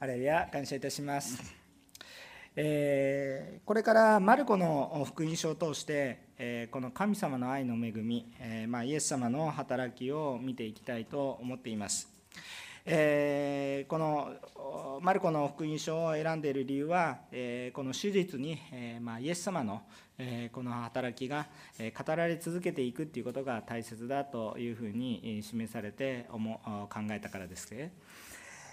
あれや感謝いたします。えー、これからマルコの福音書を通して、えー、この神様の愛の恵み、えー、まあ、イエス様の働きを見ていきたいと思っています。えこのマルコの福音書を選んでいる理由は、えこの史実に、えまあ、イエス様の、えこの働きがえ語られ続けていくということが大切だというふうに示されて考えたからですね。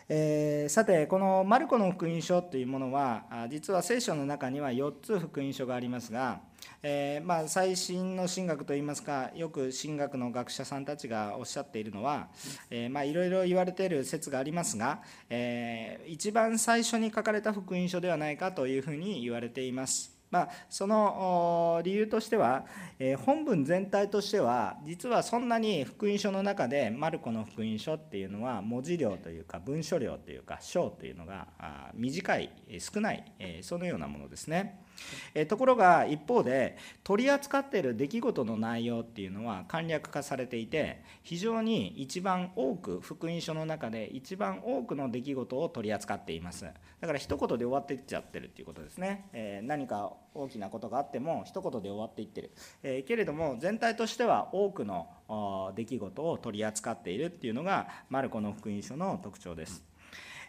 えー、さてこのマルコの福音書というものは実は聖書の中には4つ福音書がありますが、えー、まあ、最新の神学といいますかよく神学の学者さんたちがおっしゃっているのは、えいろいろ言われている説がありますが、えー、一番最初に書かれた福音書ではないかというふうに言われています。まあ、その理由としては、え本文全体としては実はそんなに福音書の中でマルコの福音書っていうのは文字量というか文書量というか章というのが短い少ないえそのようなものですね。えところが一方で取り扱っている出来事の内容っていうのは簡略化されていて非常に一番多く福音書の中で一番多くの出来事を取り扱っています。だから一言で終わっていっちゃってるっていうことですね、え何か大きなことがあっても一言で終わっていってる、えけれども全体としては多くの出来事を取り扱っているっていうのがマルコの福音書の特徴です。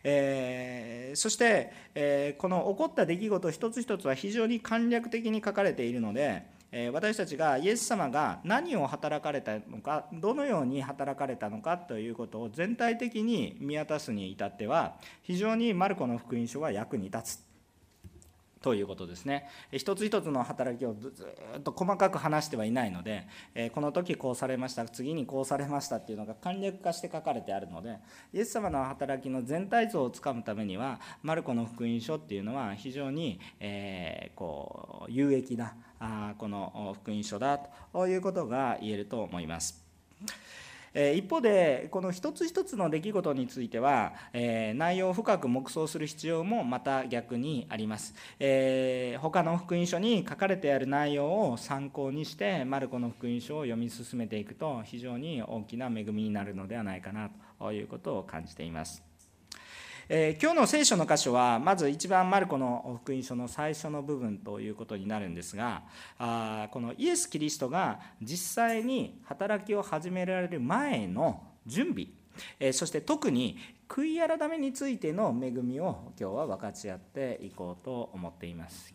えー、そして、えー、この起こった出来事一つ一つは非常に簡略的に書かれているので、えー、私たちがイエス様が何を働かれたのかどのように働かれたのかということを全体的に見渡すに至っては非常にマルコの福音書は役に立つ。ということですね一つ一つの働きをずっと細かく話してはいないのでこの時こうされました次にこうされましたっていうのが簡略化して書かれてあるのでイエス様の働きの全体像をつかむためにはマルコの福音書っていうのは非常に、えこう有益なあこの福音書だということが言えると思います。一方でこの一つ一つの出来事については内容を深く黙想する必要もまた逆にあります。他の福音書に書かれてある内容を参考にしてマルコの福音書を読み進めていくと非常に大きな恵みになるのではないかなということを感じています。えー、今日の聖書の箇所はまず一番マルコの福音書の最初の部分ということになるんですがあこのイエス・キリストが実際に働きを始められる前の準備、えー、そして特に悔い改めについての恵みを今日は分かち合っていこうと思っています。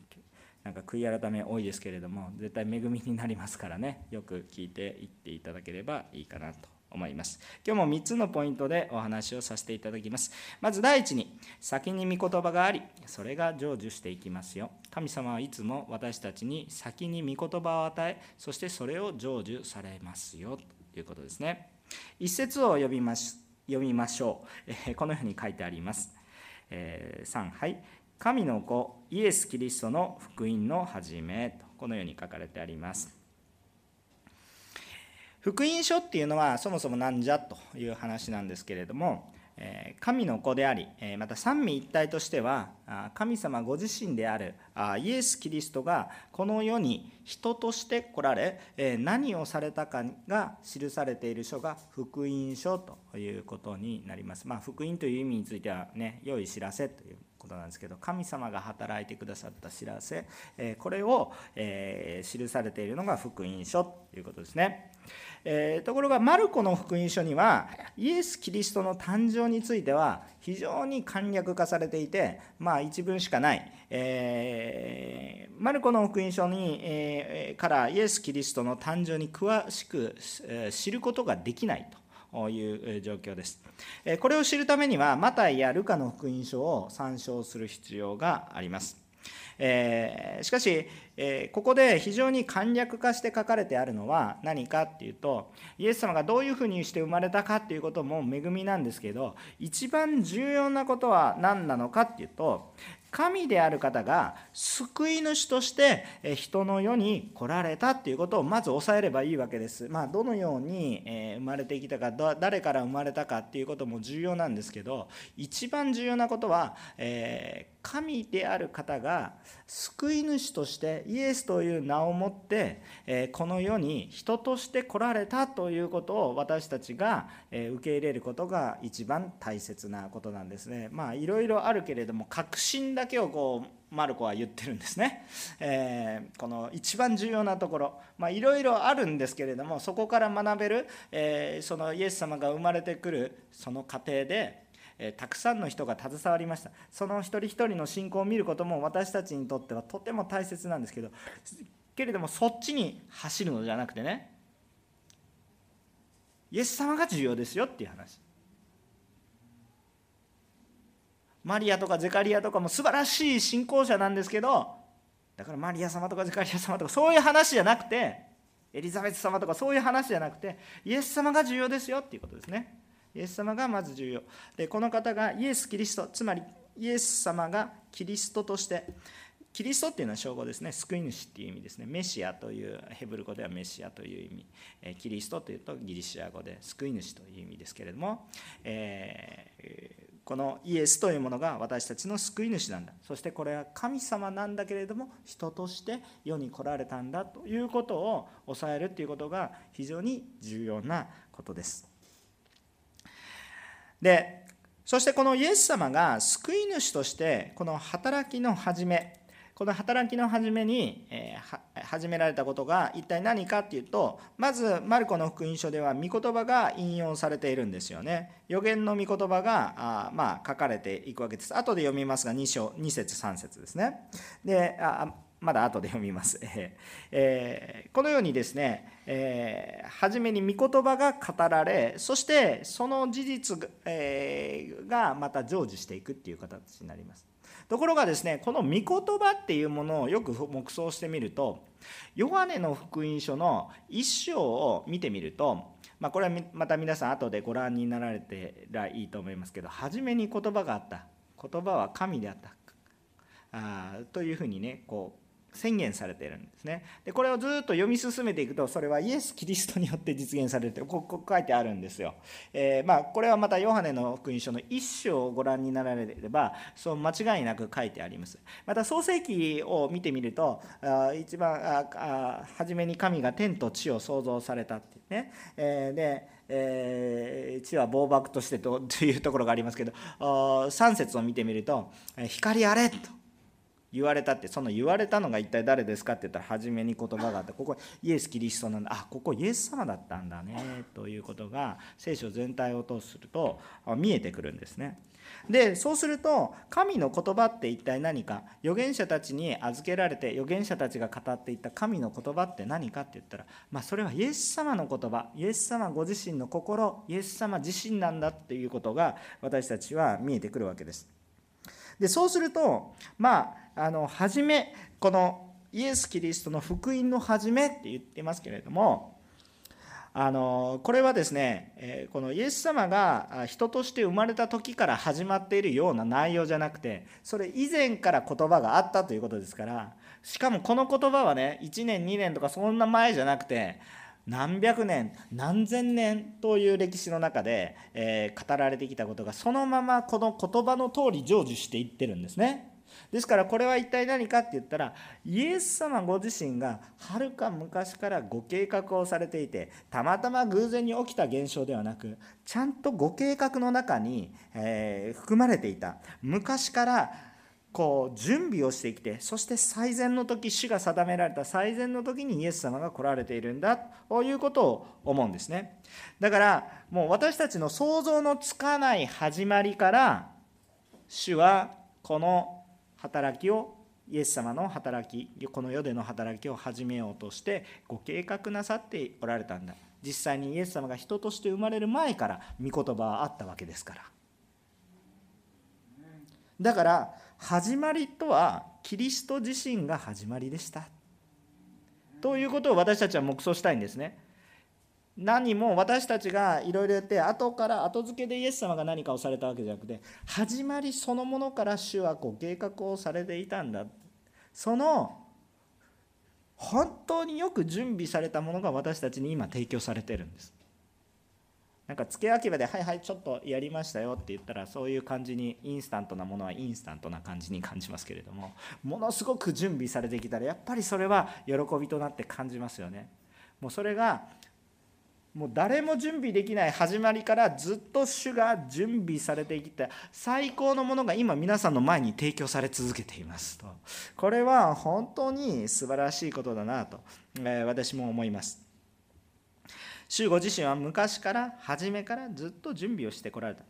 なんか悔い改め多いですけれども絶対恵みになりますからねよく聞いていっていただければいいかなと思います。今日も3つのポイントでお話をさせていただきます。まず第一に、先に御言葉があり、それが成就していきますよ。神様はいつも私たちに先に御言葉を与え、そしてそれを成就されますよということですね。一節を読みまし読みましょう、え このように書いてあります。えー、3はい神の子イエス・キリストの福音の始めとこのように書かれてあります。福音書っていうのはそもそもなんじゃという話なんですけれども神の子でありまた三位一体としては神様ご自身であるイエス・キリストがこの世に人として来られ何をされたかが記されている書が福音書ということになります。まあ、福音という意味についてはね良い知らせということなんですけど神様が働いてくださった知らせこれを記されているのが福音書ということですね。え、ところがマルコの福音書にはイエス・キリストの誕生については非常に簡略化されていてまあ一文しかない、えー、マルコの福音書に、え、からイエス・キリストの誕生に詳しく、知ることができないという状況です。これを知るためにはマタイやルカの福音書を参照する必要があります。えー、しかし、えー、ここで非常に簡略化して書かれてあるのは何かっていうとイエス様がどういうふうにして生まれたかっていうことも恵みなんですけど一番重要なことは何なのかっていうと神である方が救い主として人の世に来られたっていうことをまず押さえればいいわけです。まあ、どのように生まれてきたか誰から生まれたかっていうことも重要なんですけど一番重要なことは、え神である方が救い主としてイエスという名を持ってこの世に人として来られたということを私たちが受け入れることが一番大切なことなんですね。まあいろいろあるけれども確信だけをこうマルコは言ってるんですね。えー、この一番重要なところまあいろいろあるんですけれどもそこから学べる、えー、そのイエス様が生まれてくるその過程でえたくさんの人が携わりましたその一人一人の信仰を見ることも私たちにとってはとても大切なんですけどけれどもそっちに走るのじゃなくてねイエス様が重要ですよっていう話。マリアとかゼカリアとかも素晴らしい信仰者なんですけどだからマリア様とかゼカリア様とかそういう話じゃなくてエリザベス様とかそういう話じゃなくてイエス様が重要ですよっていうことですね。イエス様がまず重要。でこの方がイエス・キリストつまりイエス様がキリストとしてキリストっていうのは称号ですね。救い主っていう意味ですね。メシアというヘブル語ではメシアという意味。キリストというとギリシア語で救い主という意味ですけれども、えー、このイエスというものが私たちの救い主なんだ。そしてこれは神様なんだけれども人として世に来られたんだということを抑えるっていうことが非常に重要なことです。でそしてこのイエス様が救い主としてこの働きの始めこの働きの初めに、えー、始められたことが一体何かっていうとまずマルコの福音書では御言葉が引用されているんですよね予言の御言葉があ、まあ、書かれていくわけです後で読みますが2章2節3節ですねであまだ後で読みます。えー、このようにですね、えー、初めに御言葉が語られ、そしてその事実が,、えー、がまた成就していくっていう形になります。ところがですね、この御言葉っていうものをよく黙想してみると、ヨハネの福音書の一章を見てみると、まあ、これはまた皆さん後でご覧になられてらいいと思いますけど、初めに言葉があった。言葉は神であった。あというふうにね、こう宣言されているんですね。でこれをずっと読み進めていくとそれはイエス・キリストによって実現されてここ書いてあるんですよ。えー、まあ、これはまたヨハネの福音書の一章をご覧になられればそう間違いなく書いてあります。また創世記を見てみるとあ一番ああ初めに神が天と地を創造されたっていうね。えー、でえー、地は暴漠としてとというところがありますけど3節を見てみると「光あれ!」と言われたってその言われたのが一体誰ですかって言ったら初めに言葉があってここイエス・キリストなんだ。あここイエス様だったんだね。ということが聖書全体を通すると見えてくるんですね。でそうすると神の言葉って一体何か？預言者たちに預けられて預言者たちが語っていた神の言葉って何かって言ったら、まあ、それはイエス様の言葉。イエス様ご自身の心。イエス様自身なんだっていうことが私たちは見えてくるわけです。でそうするとまああの初めこのイエス・キリストの福音の初めって言ってますけれどもあのこれはですねこのイエス様が人として生まれた時から始まっているような内容じゃなくてそれ以前から言葉があったということですからしかもこの言葉はね1年2年とかそんな前じゃなくて何百年何千年という歴史の中で、え、語られてきたことがそのままこの言葉の通り成就していってるんですね。ですからこれは一体何かって言ったらイエス様ご自身がはるか昔からご計画をされていてたまたま偶然に起きた現象ではなくちゃんとご計画の中に、えー、含まれていた。昔からこう準備をしてきてそして最善の時主が定められた。最善の時にイエス様が来られているんだということを思うんですね。だからもう私たちの想像のつかない始まりから主はこの働きをイエス様の働きこの世での働きを始めようとしてご計画なさっておられたんだ。実際にイエス様が人として生まれる前から御言葉はあったわけですから。だから始まりとはキリスト自身が始まりでした。ということを私たちは黙想したいんですね。何も私たちがいろいろやって後から後付けでイエス様が何かをされたわけじゃなくて始まりそのものから主はこう計画をされていたんだその本当によく準備されたものが私たちに今提供されてるんですなんか付け焼き場で「はいはいちょっとやりましたよ」って言ったらそういう感じにインスタントなものはインスタントな感じに感じますけれどもものすごく準備されてきたらやっぱりそれは喜びとなって感じますよね。もうそれがもう誰も準備できない始まりからずっと主が準備されてきた最高のものが今皆さんの前に提供され続けていますと。これは本当に素晴らしいことだなと、え私も思います。主ご自身は昔から初めからずっと準備をしてこられた。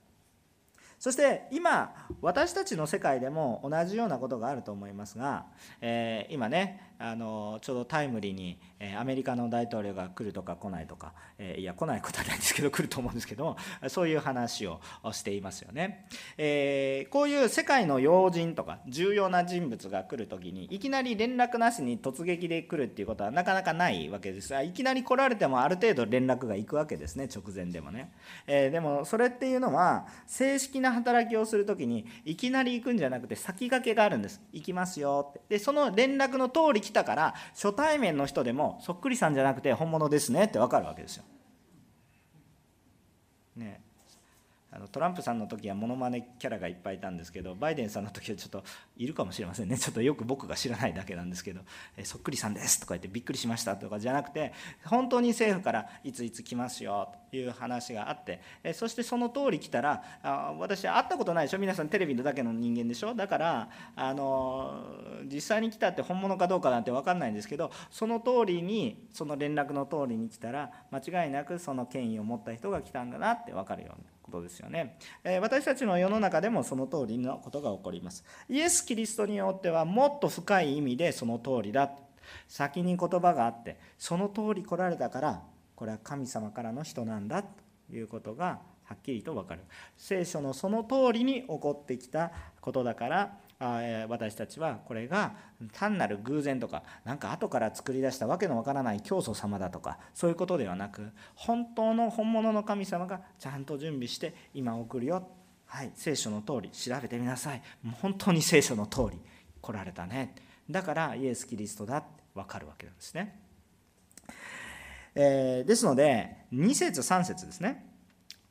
そして今私たちの世界でも同じようなことがあると思いますが、え、今ねあのちょうどタイムリーに、えアメリカの大統領が来るとか来ないとか、えいや来ないことはないんですけど来ると思うんですけども そういう話をしていますよね、えー、こういう世界の要人とか重要な人物が来る時にいきなり連絡なしに突撃で来るっていうことはなかなかないわけです。がいきなり来られてもある程度連絡が行くわけですね直前でもね、えー、でもそれっていうのは正式な働きをする時にいきなり行くんじゃなくて先駆けがあるんです。行きますよって。でその連絡の通り来たから初対面の人でもそっくりさんじゃなくて本物ですねって分かるわけですよ。ねあのトランプさんの時はモノマネキャラがいっぱいいたんですけどバイデンさんの時はちょっといるかもしれませんね。ちょっとよく僕が知らないだけなんですけど「えそっくりさんです」とか言って「びっくりしました」とかじゃなくて本当に政府からいついつ来ますよという話があってえそしてその通り来たらあ私会ったことないでしょ？皆さんテレビのだけの人間でしょ？だからあの実際に来たって本物かどうかなんて分かんないんですけどその通りにその連絡の通りに来たら間違いなくその権威を持った人が来たんだなって分かるように。ことですよね、私たちの世の中でもその通りのことが起こります。イエス・キリストによってはもっと深い意味でその通りだ。先に言葉があってその通り来られたからこれは神様からの人なんだ。ということがはっきりと分かる。聖書のその通りに起こってきたことだから私たちはこれが単なる偶然とか何か後から作り出したわけのわからない教祖様だとかそういうことではなく本当の本物の神様がちゃんと準備して今送るよ。はい聖書の通り調べてみなさい。本当に聖書の通り来られたね。だからイエス・キリストだって分かるわけなんですね、えー、ですので2節3節ですね。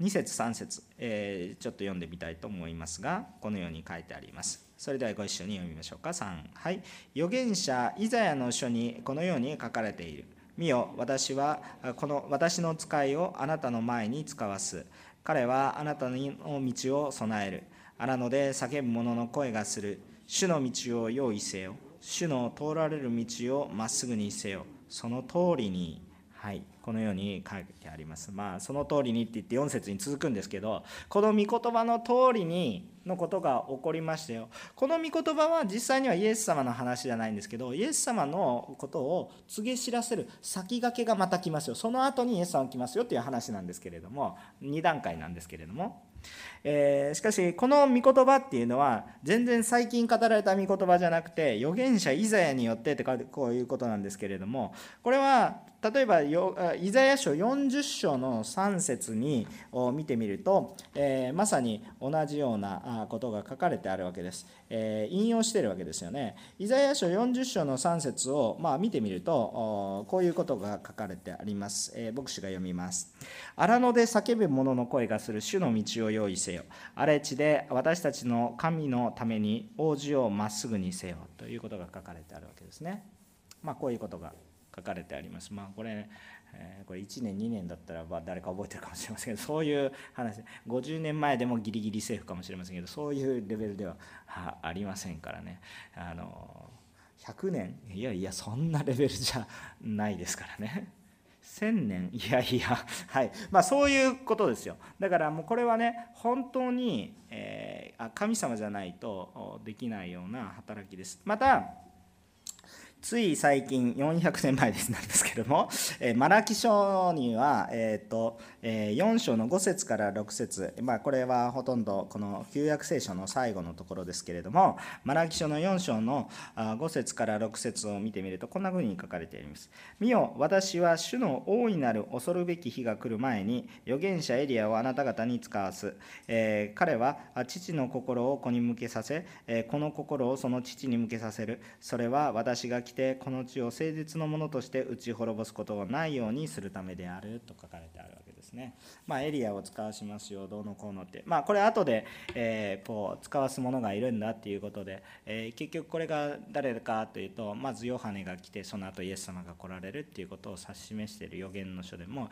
2節3節、えー、ちょっと読んでみたいと思いますがこのように書いてあります。それではご一緒に読みましょうか。3はい。預言者イザヤの書にこのように書かれている。見よ私はこの私の使いをあなたの前に使わす。彼はあなたの道を備える。荒野で叫ぶ者の声がする。主の道を用意せよ。主の通られる道をまっすぐにせよ。その通りに。はい。このように書いてあります。まあその通りにって言って4節に続くんですけどこの御言葉の通りにのことが起こりましたよ。この御言葉は実際にはイエス様の話じゃないんですけどイエス様のことを告げ知らせる先駆けがまた来ますよ。その後にイエス様来ますよっていう話なんですけれども2段階なんですけれども。えー、しかしこの御言葉っていうのは全然最近語られた御言葉じゃなくて預言者イザヤによってってこういうことなんですけれどもこれは例えばイザヤ書40章の3節にを見てみると、えー、まさに同じようなことが書かれてあるわけです、えー、引用しているわけですよね。イザヤ書40章の3節をまあ見てみるとこういうことが書かれてあります、えー、牧師が読みます。荒野で叫ぶ者の声がする。主の道を用意せよ。荒れ地で私たちの神のために王子をまっすぐにせよ。ということが書かれてあるわけですね。まあこういうことが書かれてあります。まあこれえこれ1年2年だったらば誰か覚えてるかもしれませんけど そういう話。50年前でもギリギリセーフかもしれませんけどそういうレベルではありませんからね。あの100年？いやいやそんなレベルじゃないですからね。1000年？いやいやはい。まあそういうことですよ。だからもうこれはね本当に、えー、神様じゃないとできないような働きです。またつい最近400年前ですなんですけども、えマラキ書には、えーとえ4章の5節から6節まあこれはほとんどこの旧約聖書の最後のところですけれどもマラキ書の4章の5節から6節を見てみるとこんな風に書かれています「見よ私は主の大いなる恐るべき日が来る前に預言者エリアをあなた方に使わす、えー、彼は父の心を子に向けさせ、えこの心をその父に向けさせる。それは私が来てこの地を誠実のものとして打ち滅ぼすことがないようにするためであると書かれてあるわけですね、まあ、エリアを使わしますよ。どうのこうのって、まあ、これ後で、えー、こう使わす者がいるんだっていうことで、えー、結局これが誰かというとまずヨハネが来てその後イエス様が来られるっていうことを指し示している予言の書でも、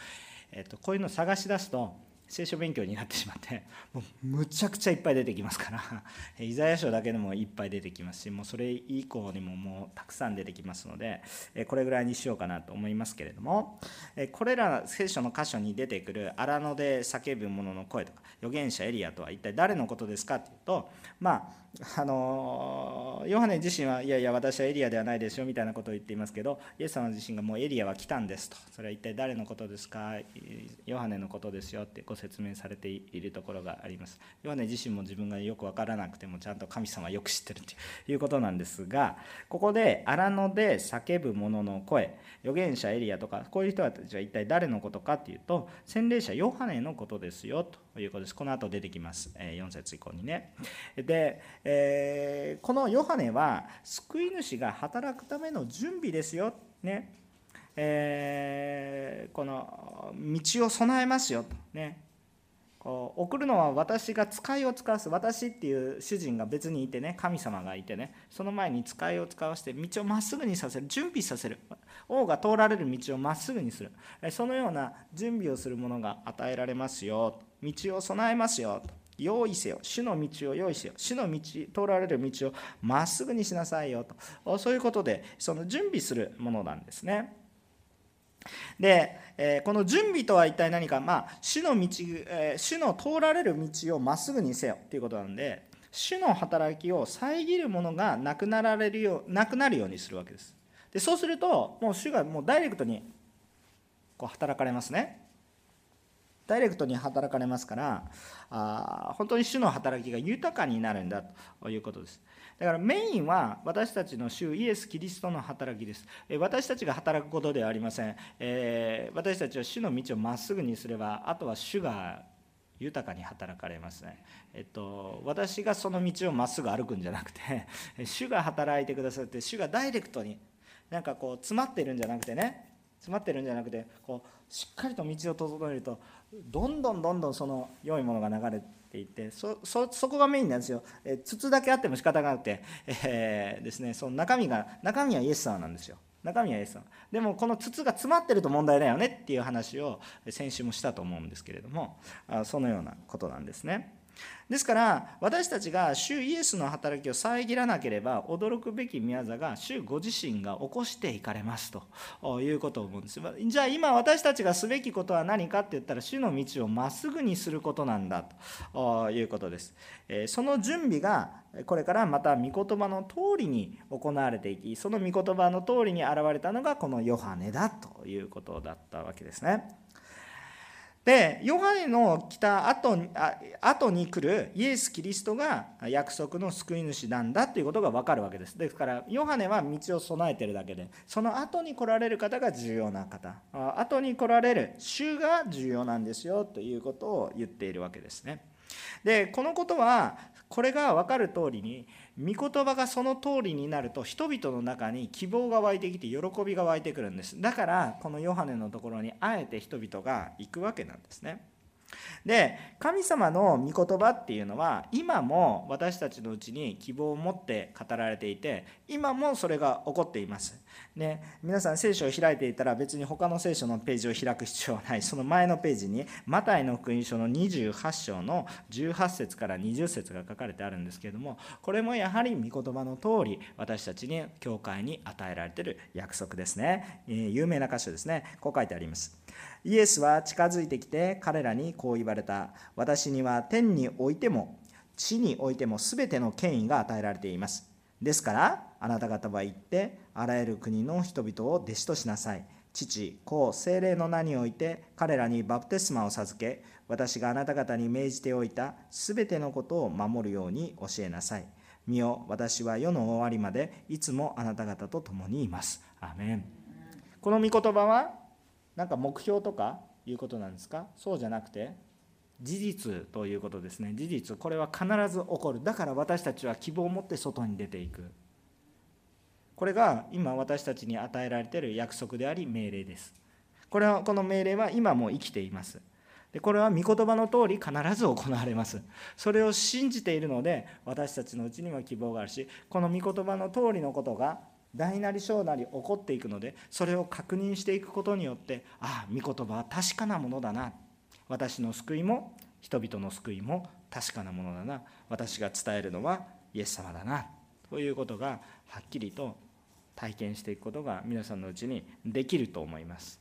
えー、とこういうのを探し出すと聖書勉強になってしまって もうむちゃくちゃいっぱい出てきますから イザヤ書だけでもいっぱい出てきますしもうそれ以降にももうたくさん出てきますのでこれぐらいにしようかなと思いますけれどもこれら聖書の箇所に出てくる荒野で叫ぶ者の声とか預言者エリアとは一体誰のことですかっていうとまああのヨハネ自身はいやいや私はエリアではないですよみたいなことを言っていますけどイエス様自身がもうエリアは来たんですと。それは一体誰のことですか？ヨハネのことですよってご説明されているところがあります。ヨハネ自身も自分がよく分からなくてもちゃんと神様はよく知ってるということなんですがここで荒野で叫ぶ者の声。預言者エリアとかこういう人たちは一体誰のことかっていうと洗礼者ヨハネのことですよと。ということです。この後出てきます。4節以降にね。でえー、このヨハネは救い主が働くための準備ですよ、ね。えー、この道を備えますよと。ね。こう送るのは私が使いを使わす。私っていう主人が別にいてね。神様がいてね。その前に使いを使わせて道をまっすぐにさせる。準備させる。王が通られる道をまっすぐにする。そのような準備をするものが与えられますよ。道を備えますよと。用意せよ。主の道を用意せよ。主の道通られる道をまっすぐにしなさいよと。そういうことでその準備するものなんですね。で、えこの準備とは一体何か、まあ、主の道、え主の通られる道をまっすぐにせよ。ということなんで主の働きを遮るものがなくなられるよなくなるようにするわけです。でそうするともう主がもうダイレクトにこう働かれますね。ダイレクトに働かれますからあ本当に主の働きが豊かになるんだということです。だからメインは私たちの主イエス・キリストの働きです。私たちが働くことではありません、えー、私たちは主の道をまっすぐにすればあとは主が豊かに働かれますね、えっと、私がその道をまっすぐ歩くんじゃなくて 主が働いてくださって主がダイレクトになんかこう詰まってるんじゃなくてね。詰まってるんじゃなくてこうしっかりと道を整えるとどんどんどんどんその良いものが流れていってそそそこがメインなんですよ、え筒だけあっても仕方がなくて、えー、ですね、その中身が中身はイエス様なんですよ。中身はイエス様。でもこの筒が詰まってると問題だよねっていう話を先週もしたと思うんですけれどもあそのようなことなんですね。ですから私たちが主イエスの働きを遮らなければ驚くべき宮座が主ご自身が起こしていかれますということを思うんですじゃあ今私たちがすべきことは何かって言ったら主の道をまっすぐにすることなんだということですその準備がこれからまた御言葉の通りに行われていきその御言葉の通りに現れたのがこのヨハネだということだったわけですね。でヨハネの来た後に後に来るイエス・キリストが約束の救い主なんだということが分かるわけです。ですからヨハネは道を備えてるだけでその後に来られる方が重要な方。後に来られる主が重要なんですよということを言っているわけですね。でこのことはこれが分かる通りに御言葉がその通りになると人々の中に希望が湧いてきて喜びが湧いてくるんです。だからこのヨハネのところにあえて人々が行くわけなんですね。で神様の御言葉っていうのは今も私たちのうちに希望を持って語られていて今もそれが起こっています。ね、皆さん聖書を開いていたら別に他の聖書のページを開く必要はない。その前のページにマタイの福音書の28章の18節から20節が書かれてあるんですけれどもこれもやはり御言葉の通り私たちに教会に与えられている約束ですね、え、有名な箇所ですね。こう書いてあります。イエスは近づいてきて彼らにこう言われた。私には天においても地においても全ての権威が与えられています。ですからあなた方は行ってあらゆる国の人々を弟子としなさい。父子精霊の名において彼らにバプテスマを授け私があなた方に命じておいたすべてのことを守るように教えなさい。見よ私は世の終わりまでいつもあなた方と共にいます。アメン。この御言葉は何か目標とかいうことなんですか？そうじゃなくて？事実ということですね。事実これは必ず起こる。だから私たちは希望を持って外に出ていく。これが今私たちに与えられている約束であり命令です。これはこの命令は今も生きています。でこれは御言葉の通り必ず行われます。それを信じているので私たちのうちには希望があるしこの御言葉の通りのことが大なり小なり起こっていくのでそれを確認していくことによってああ御言葉は確かなものだな。私の救いも人々の救いも確かなものだな。私が伝えるのはイエス様だな。ということがはっきりと体験していくことが皆さんのうちにできると思います。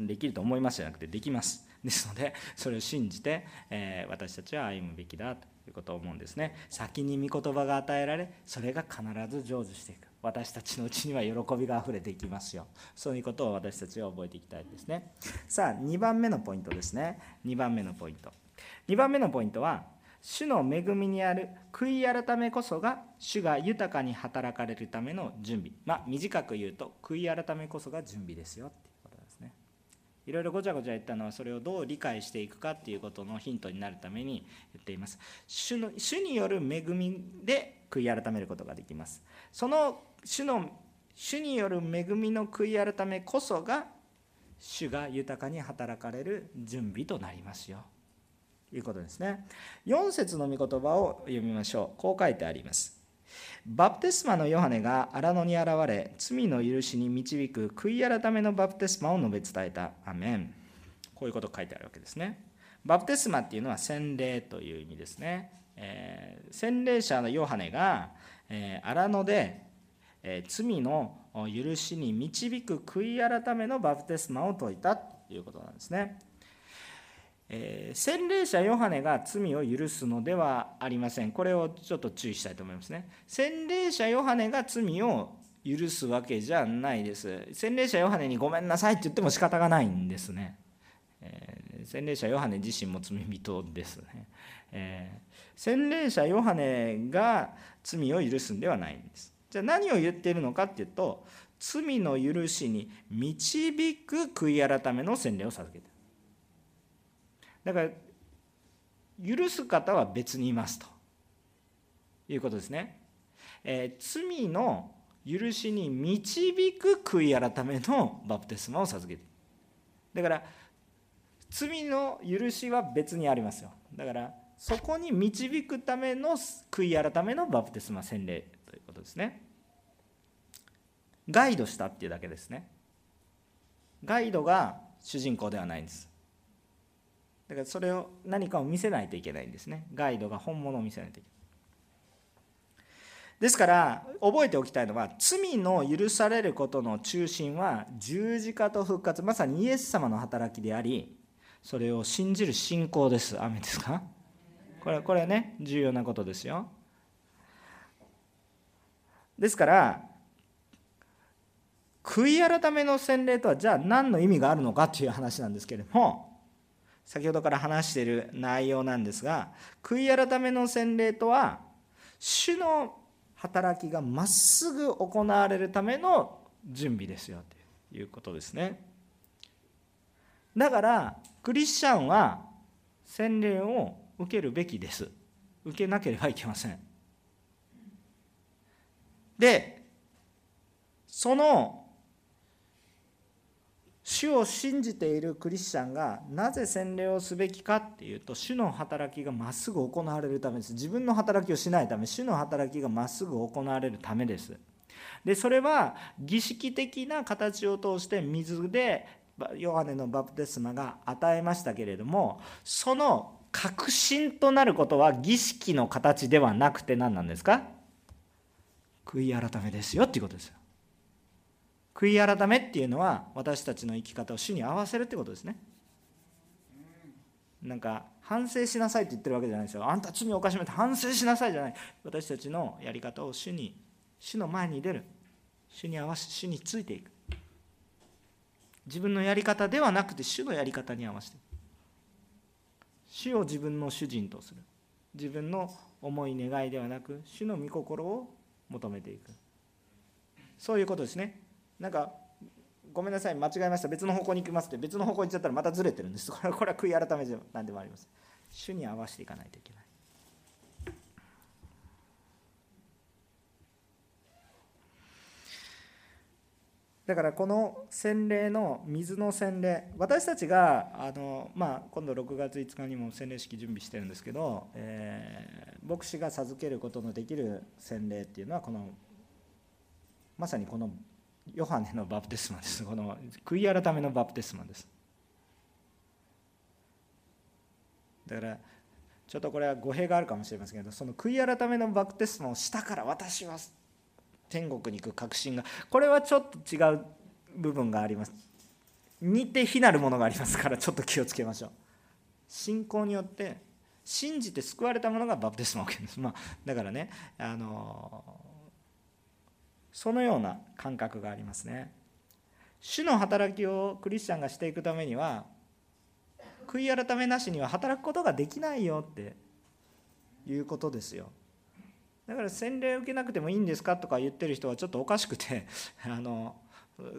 できると思いますじゃなくてできます。ですのでそれを信じて、え私たちは歩むべきだということを思うんですね。先に御言葉が与えられそれが必ず成就していく。私たちのうちには喜びがあふれていきますよ。そういうことを私たちは覚えていきたいですね。さあ2番目のポイントですね。2番目のポイント。2番目のポイントは主の恵みにある悔い改めこそが主が豊かに働かれるための準備。まあ短く言うと悔い改めこそが準備ですよっていろいろごちゃごちゃ言ったのはそれをどう理解していくかっていうことのヒントになるために言っています。主の主による恵みで悔い改めることができます。その主の主による恵みの悔い改めこそが主が豊かに働かれる準備となりますよ。ということですね。4節の御言葉を読みましょう。こう書いてあります。バプテスマのヨハネが荒野に現れ罪の許しに導く悔い改めのバプテスマを述べ伝えた。アメン。こういうこと書いてあるわけですね。バプテスマっていうのは洗礼という意味ですね、えー、洗礼者のヨハネが、えー、荒野でえ罪の許しに導く悔い改めのバプテスマを説いたということなんですね。え、洗礼者ヨハネが罪を許すのではありません。これをちょっと注意したいと思いますね。洗礼者ヨハネが罪を許すわけじゃないです。洗礼者ヨハネにごめんなさいって言っても仕方がないんですね。えー、洗礼者ヨハネ自身も罪人ですね。えー、洗礼者ヨハネが罪を許すんではないんです。じゃあ何を言っているのかっていうと罪の許しに導く悔い改めの洗礼を授けてだから許す方は別にいますと。いうことですね、えー、罪の許しに導く悔い改めのバプテスマを授けてだから罪の許しは別にありますよ。だからそこに導くための悔い改めのバプテスマ洗礼ということですね。ガイドしたっていうだけですね。ガイドが主人公ではないんです。だからそれを何かを見せないといけないんですね。ガイドが本物を見せないといけない。ですから覚えておきたいのは罪の許されることの中心は十字架と復活。まさにイエス様の働きでありそれを信じる信仰です。雨ですか？これこれね重要なことですよ。ですから悔い改めの洗礼とはじゃあ何の意味があるのかという話なんですけれども先ほどから話している内容なんですが悔い改めの洗礼とは主の働きがまっすぐ行われるための準備ですよということですね。だからクリスチャンは洗礼を受けるべきです。受けなければいけません。でその主を信じているクリスチャンがなぜ洗礼をすべきかっていうと主の働きがまっすぐ行われるためです。自分の働きをしないため主の働きがまっすぐ行われるためです。でそれは儀式的な形を通して水でヨハネのバプテスマが与えましたけれどもその確信となることは儀式の形ではなくて何なんですか？悔い改めですよっていうことですよ。悔い改めっていうのは私たちの生き方を主に合わせるってことですね。なんか反省しなさいって言ってるわけじゃないですよ。あんた罪を犯しめて反省しなさいじゃない。私たちのやり方を主に主の前に出る。主に合わせ主についていく。自分のやり方ではなくて主のやり方に合わせて。主を自分の主人とする。自分の思い願いではなく主の御心を求めていく。そういうことですね。なんかごめんなさい間違えました。別の方向に行きますって別の方向に行っちゃったらまたずれてるんです。これは悔い改めじゃ何でもあります。主に合わせていかないといけない。だからこの洗礼の水の洗礼私たちがあの、まあ、今度6月5日にも洗礼式準備してるんですけど、えー、牧師が授けることのできる洗礼っていうのはこのまさにこのヨハネのバプテスマです。この悔い改めのバプテスマです。だからちょっとこれは語弊があるかもしれませんけどその悔い改めのバプテスマをしたから私は天国に行く確信がこれはちょっと違う部分があります。似て非なるものがありますからちょっと気をつけましょう。信仰によって信じて救われたものがバプテスマを受けるんです、まあ、だからねあのそのような感覚がありますね。主の働きをクリスチャンがしていくためには悔い改めなしには働くことができないよっていうことですよ。だから洗礼を受けなくてもいいんですかとか言ってる人はちょっとおかしくて あの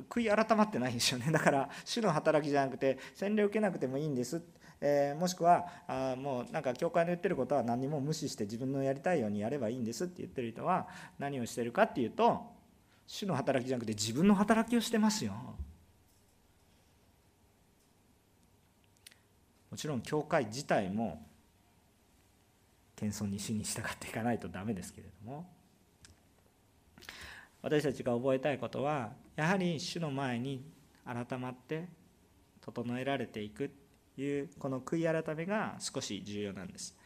悔い改まってないんですよね。だから主の働きじゃなくて洗礼を受けなくてもいいんです、えー、もしくはあもうなんか教会の言ってることは何も無視して自分のやりたいようにやればいいんですって言ってる人は何をしてるかっていうと主の働きじゃなくて自分の働きをしてますよ。もちろん教会自体も謙遜に主に従っていかないとダメですけれども私たちが覚えたいことはやはり主の前に改まって整えられていくというこの悔い改めが少し重要なんです。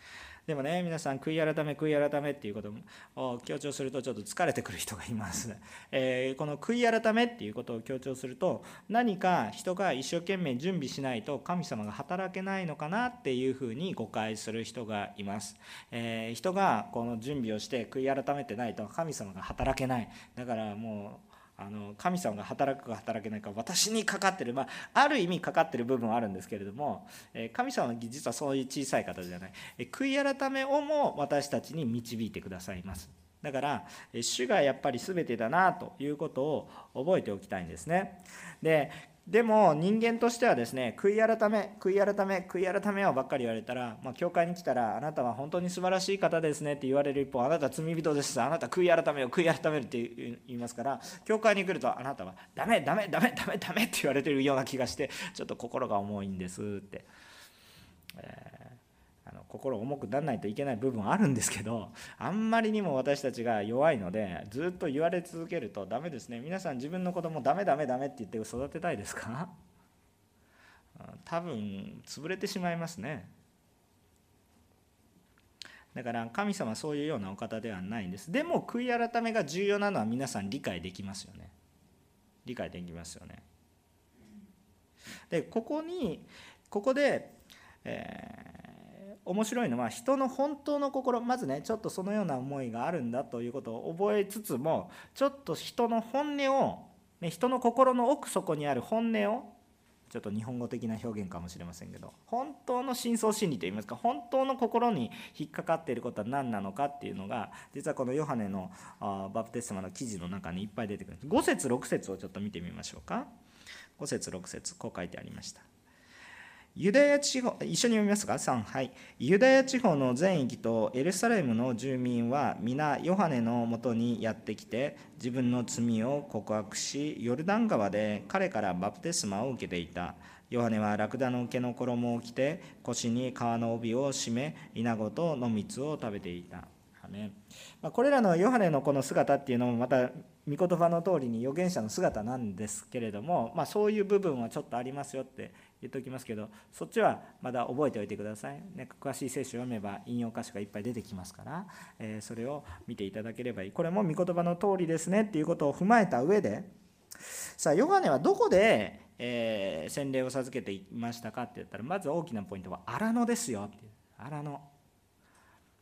でもね皆さん悔い改め悔い改めっていうことを強調するとちょっと疲れてくる人がいます、えー、この悔い改めっていうことを強調すると何か人が一生懸命準備しないと神様が働けないのかなっていうふうに誤解する人がいます、えー、人がこの準備をして悔い改めてないと神様が働けない。だからもうあの神様が働くか働けないか私にかかってる、まあ、ある意味かかってる部分はあるんですけれどもえ神様は実はそういう小さい方じゃない。え悔い改めをも私たちに導いてくださいます。だから主がやっぱり全てだなということを覚えておきたいんですね。ででも人間としてはですね悔い改め悔い改め悔い改めをばっかり言われたら、まあ、教会に来たらあなたは本当に素晴らしい方ですねって言われる一方あなた罪人です。あなた悔い改めを悔い改めるって言いますから教会に来るとあなたはダメダメダメダメダメって言われてるような気がしてちょっと心が重いんですって、え心重くならないといけない部分あるんですけどあんまりにも私たちが弱いのでずっと言われ続けるとダメですね。皆さん自分の子供ダメダメダメって言って育てたいですか？多分潰れてしまいますね。だから神様そういうようなお方ではないんです。でも悔い改めが重要なのは皆さん理解できますよね。理解できますよね。でここにここで、え面白いのは人の本当の心。まずねちょっとそのような思いがあるんだということを覚えつつもちょっと人の本音を、ね、人の心の奥底にある本音をちょっと日本語的な表現かもしれませんけど本当の深層心理といいますか本当の心に引っかかっていることは何なのかっていうのが実はこのヨハネのバプテスマの記事の中にいっぱい出てくる5節6節をちょっと見てみましょうか。5節6節こう書いてありました。ユダヤ地方、一緒に読みますか ?3、はい。ユダヤ地方の全域とエルサレムの住民は皆ヨハネのもとにやってきて、自分の罪を告白し、ヨルダン川で彼からバプテスマを受けていた。ヨハネはラクダの毛の衣を着て、腰に皮の帯を締め、イナゴと野蜜を食べていた。まあこれらのヨハネのこの姿っていうのもまた御言葉の通りに預言者の姿なんですけれども、まあ、そういう部分はちょっとありますよって言っておきますけどそっちはまだ覚えておいてください、ね、詳しい聖書を読めば引用箇所がいっぱい出てきますから、えー、それを見ていただければいい。これも御言葉の通りですねっていうことを踏まえた上でさあヨハネはどこで、えー、洗礼を授けていましたかって言ったらまず大きなポイントは荒野ですよ。荒野。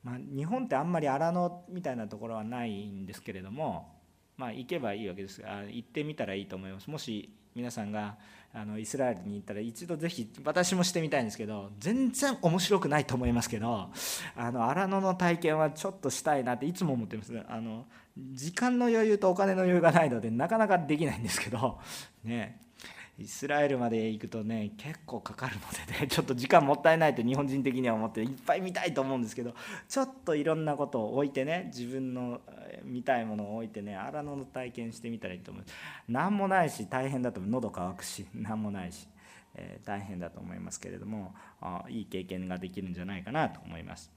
まあ、日本ってあんまり荒野みたいなところはないんですけれどもまあ行けばいいわけですが行ってみたらいいと思います。もし皆さんがあのイスラエルに行ったら一度ぜひ私もしてみたいんですけど全然面白くないと思いますけどあの荒野の体験はちょっとしたいなっていつも思ってます。あの時間の余裕とお金の余裕がないのでなかなかできないんですけどね。イスラエルまで行くとね結構かかるのでね ちょっと時間もったいないって日本人的には思っていっぱい見たいと思うんですけどちょっといろんなことを置いてね自分の見たいものを置いてね荒野の体験してみたらいいと思う何もないし大変だと思う。喉乾くし 何もないし、えー、大変だと思いますけれどもあいい経験ができるんじゃないかなと思います。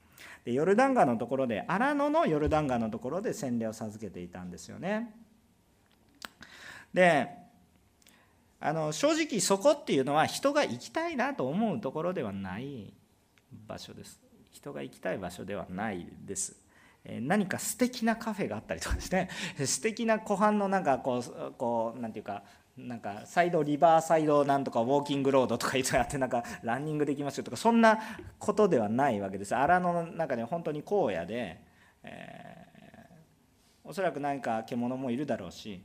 でヨルダン川のところで荒野のヨルダン川のところで洗礼を授けていたんですよね。であの正直そこっていうのは人が行きたいなと思うところではない場所です。人が行きたい場所ではないです。何か素敵なカフェがあったりとかですね。素敵な湖畔のなんかこうこうなんていうかなんかサイドリバーサイドなんとかウォーキングロードとか言ってやってなんかランニングできますよとかそんなことではないわけです。荒野の中で本当に荒野で、えー、おそらく何か獣もいるだろうし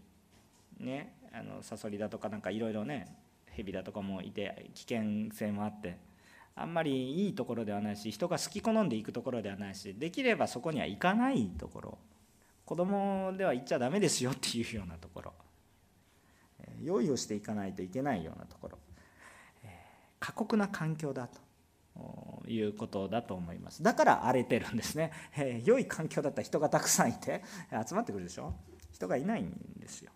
ね。あのサソリだとかなんかいろいろね蛇だとかもいて危険性もあってあんまりいいところではないし人が好き好んで行くところではないしできればそこには行かないところ。子供では行っちゃダメですよっていうようなところ。用意をしていかないといけないようなところ。過酷な環境だと。いうことだと思います。だから荒れてるんですね、え良い環境だったら人がたくさんいて集まってくるでしょ？人がいないんですよ。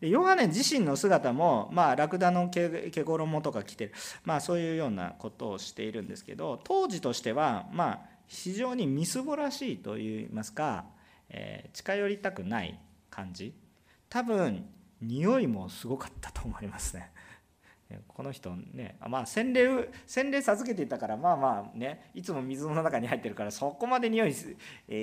でヨハネ自身の姿も、まあ、ラクダの毛衣とか着てる、まあ、そういうようなことをしているんですけど当時としては、まあ、非常にみすぼらしいといいますか、えー、近寄りたくない感じ多分匂いもすごかったと思いますね。この人ねまあ洗礼洗礼授けていたからまあまあねいつも水の中に入ってるからそこまで匂い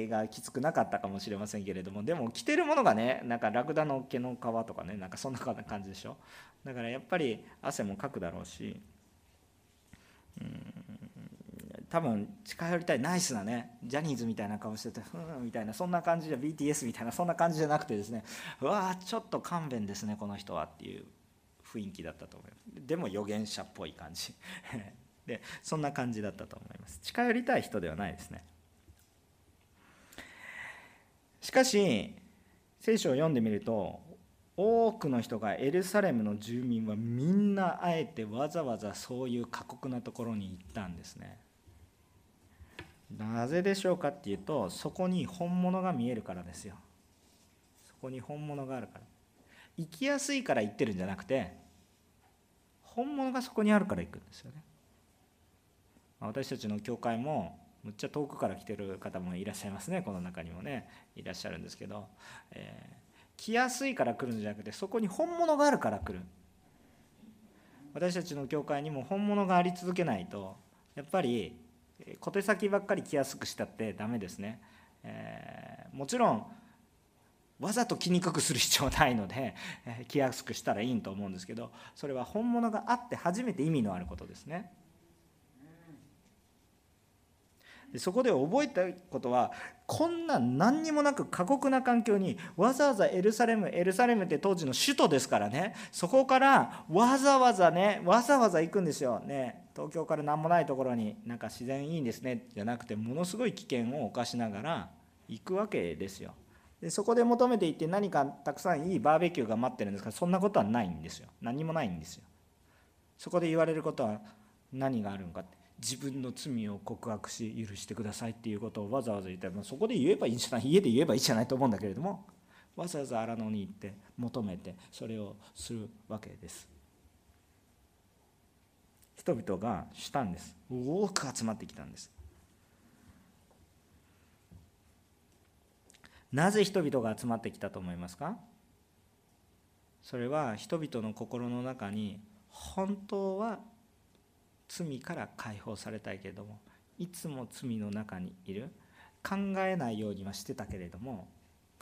がきつくなかったかもしれませんけれどもでも着てるものがねなんかラクダの毛の皮とかねなんかそんな感じでしょ？だからやっぱり汗もかくだろうしうん多分近寄りたいナイスなねジャニーズみたいな顔しててふーんみたいなそんな感じじゃ BTS みたいなそんな感じじゃなくてですねうわーちょっと勘弁ですねこの人はっていう雰囲気だったと思います。でも預言者っぽい感じ。でそんな感じだったと思います。近寄りたい人ではないですね。しかし聖書を読んでみると多くの人がエルサレムの住民はみんなあえてわざわざそういう過酷なところに行ったんですね。なぜでしょうかっていうとそこに本物が見えるからですよ。そこに本物があるから。行きやすいから行ってるんじゃなくて本物がそこにあるから行くんですよね。私たちの教会もむっちゃ遠くから来てる方もいらっしゃいますね。この中にもねいらっしゃるんですけど、えー、来やすいから来るんじゃなくてそこに本物があるから来る。私たちの教会にも本物があり続けないとやっぱり小手先ばっかり来やすくしたってダメですね、えー、もちろんわざと着にくくする必要はないので、え着やすくしたらいいと思うんですけどそれは本物があって初めて意味のあることですね。でそこで覚えたことはこんな何にもなく過酷な環境にわざわざエルサレムエルサレムって当時の首都ですからねそこからわざわざねわざわざ行くんですよ。ね東京から何もないところになんか自然いいんですねじゃなくてものすごい危険を冒しながら行くわけですよ。でそこで求めていって何かたくさんいいバーベキューが待ってるんですか。らそんなことはないんですよ。何もないんですよ。そこで言われることは何があるのかって。自分の罪を告白し許してくださいっていうことをわざわざ言ったらそこで言えばいいんじゃない。家で言えばいいじゃないと思うんだけれども。わざわざ荒野に行って求めてそれをするわけです。人々がしたんです。多く集まってきたんです。なぜ人々が集まってきたと思いますか？それは人々の心の中に本当は罪から解放されたいけれどもいつも罪の中にいる。考えないようにはしてたけれども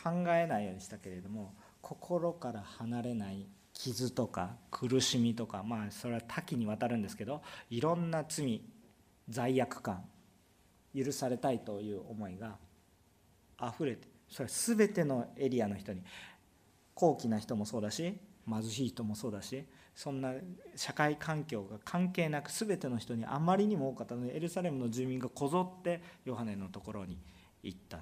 考えないようにしたけれども心から離れない傷とか苦しみとかまあそれは多岐にわたるんですけどいろんな罪罪悪感許されたいという思いが溢れてそれは全てのエリアの人に。高貴な人もそうだし貧しい人もそうだしそんな社会環境が関係なく全ての人にあまりにも多かったのでエルサレムの住民がこぞってヨハネのところに行った。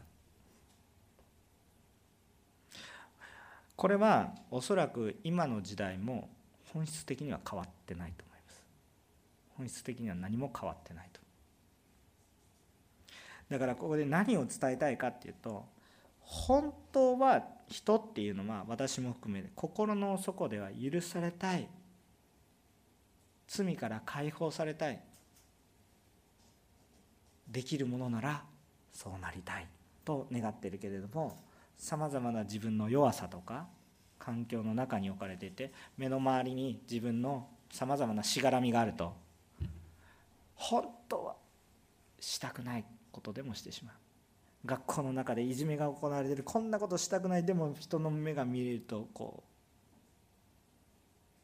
これはおそらく今の時代も本質的には変わってないと思います。本質的には何も変わってないと。だからここで何を伝えたいかっていうと本当は人っていうのは私も含めて心の底では許されたい。罪から解放されたい。できるものならそうなりたい。と願ってるけれどもさまざまな自分の弱さとか環境の中に置かれていて目の周りに自分のさまざまなしがらみがあると本当はしたくないことでもしてしまう。学校の中でいじめが行われてる。こんなことしたくない。でも人の目が見えるとこう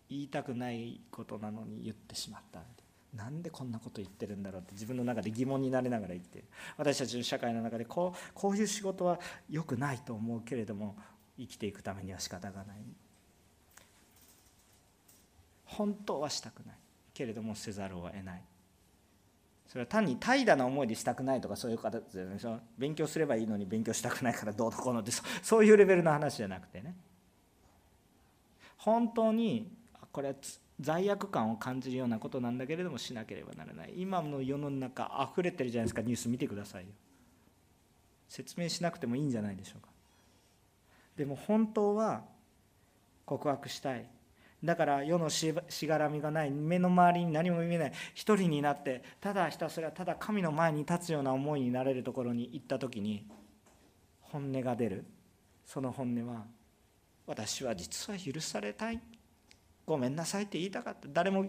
言いたくないことなのに言ってしまった。なんでこんなこと言ってるんだろうって自分の中で疑問になりながら言ってる。私たちの社会の中でこうこういう仕事は良くないと思うけれども生きていくためには仕方がない。本当はしたくない。けれどもせざるを得ない。それは単に怠惰な思いでしたくないとかそういう形で勉強すればいいのに勉強したくないからどうのこうのって そういうレベルの話じゃなくてね。本当にこれは罪悪感を感じるようなことなんだけれどもしなければならない。今の世の中溢れてるじゃないですか。ニュース見てくださいよ。説明しなくてもいいんじゃないでしょうか。でも本当は告白したい。だから世のしがらみがない目の周りに何も見えない。一人になってただひたすらただ神の前に立つような思いになれるところに行った時に本音が出る。その本音は私は実は許されたい。ごめんなさいって言いたかった。誰も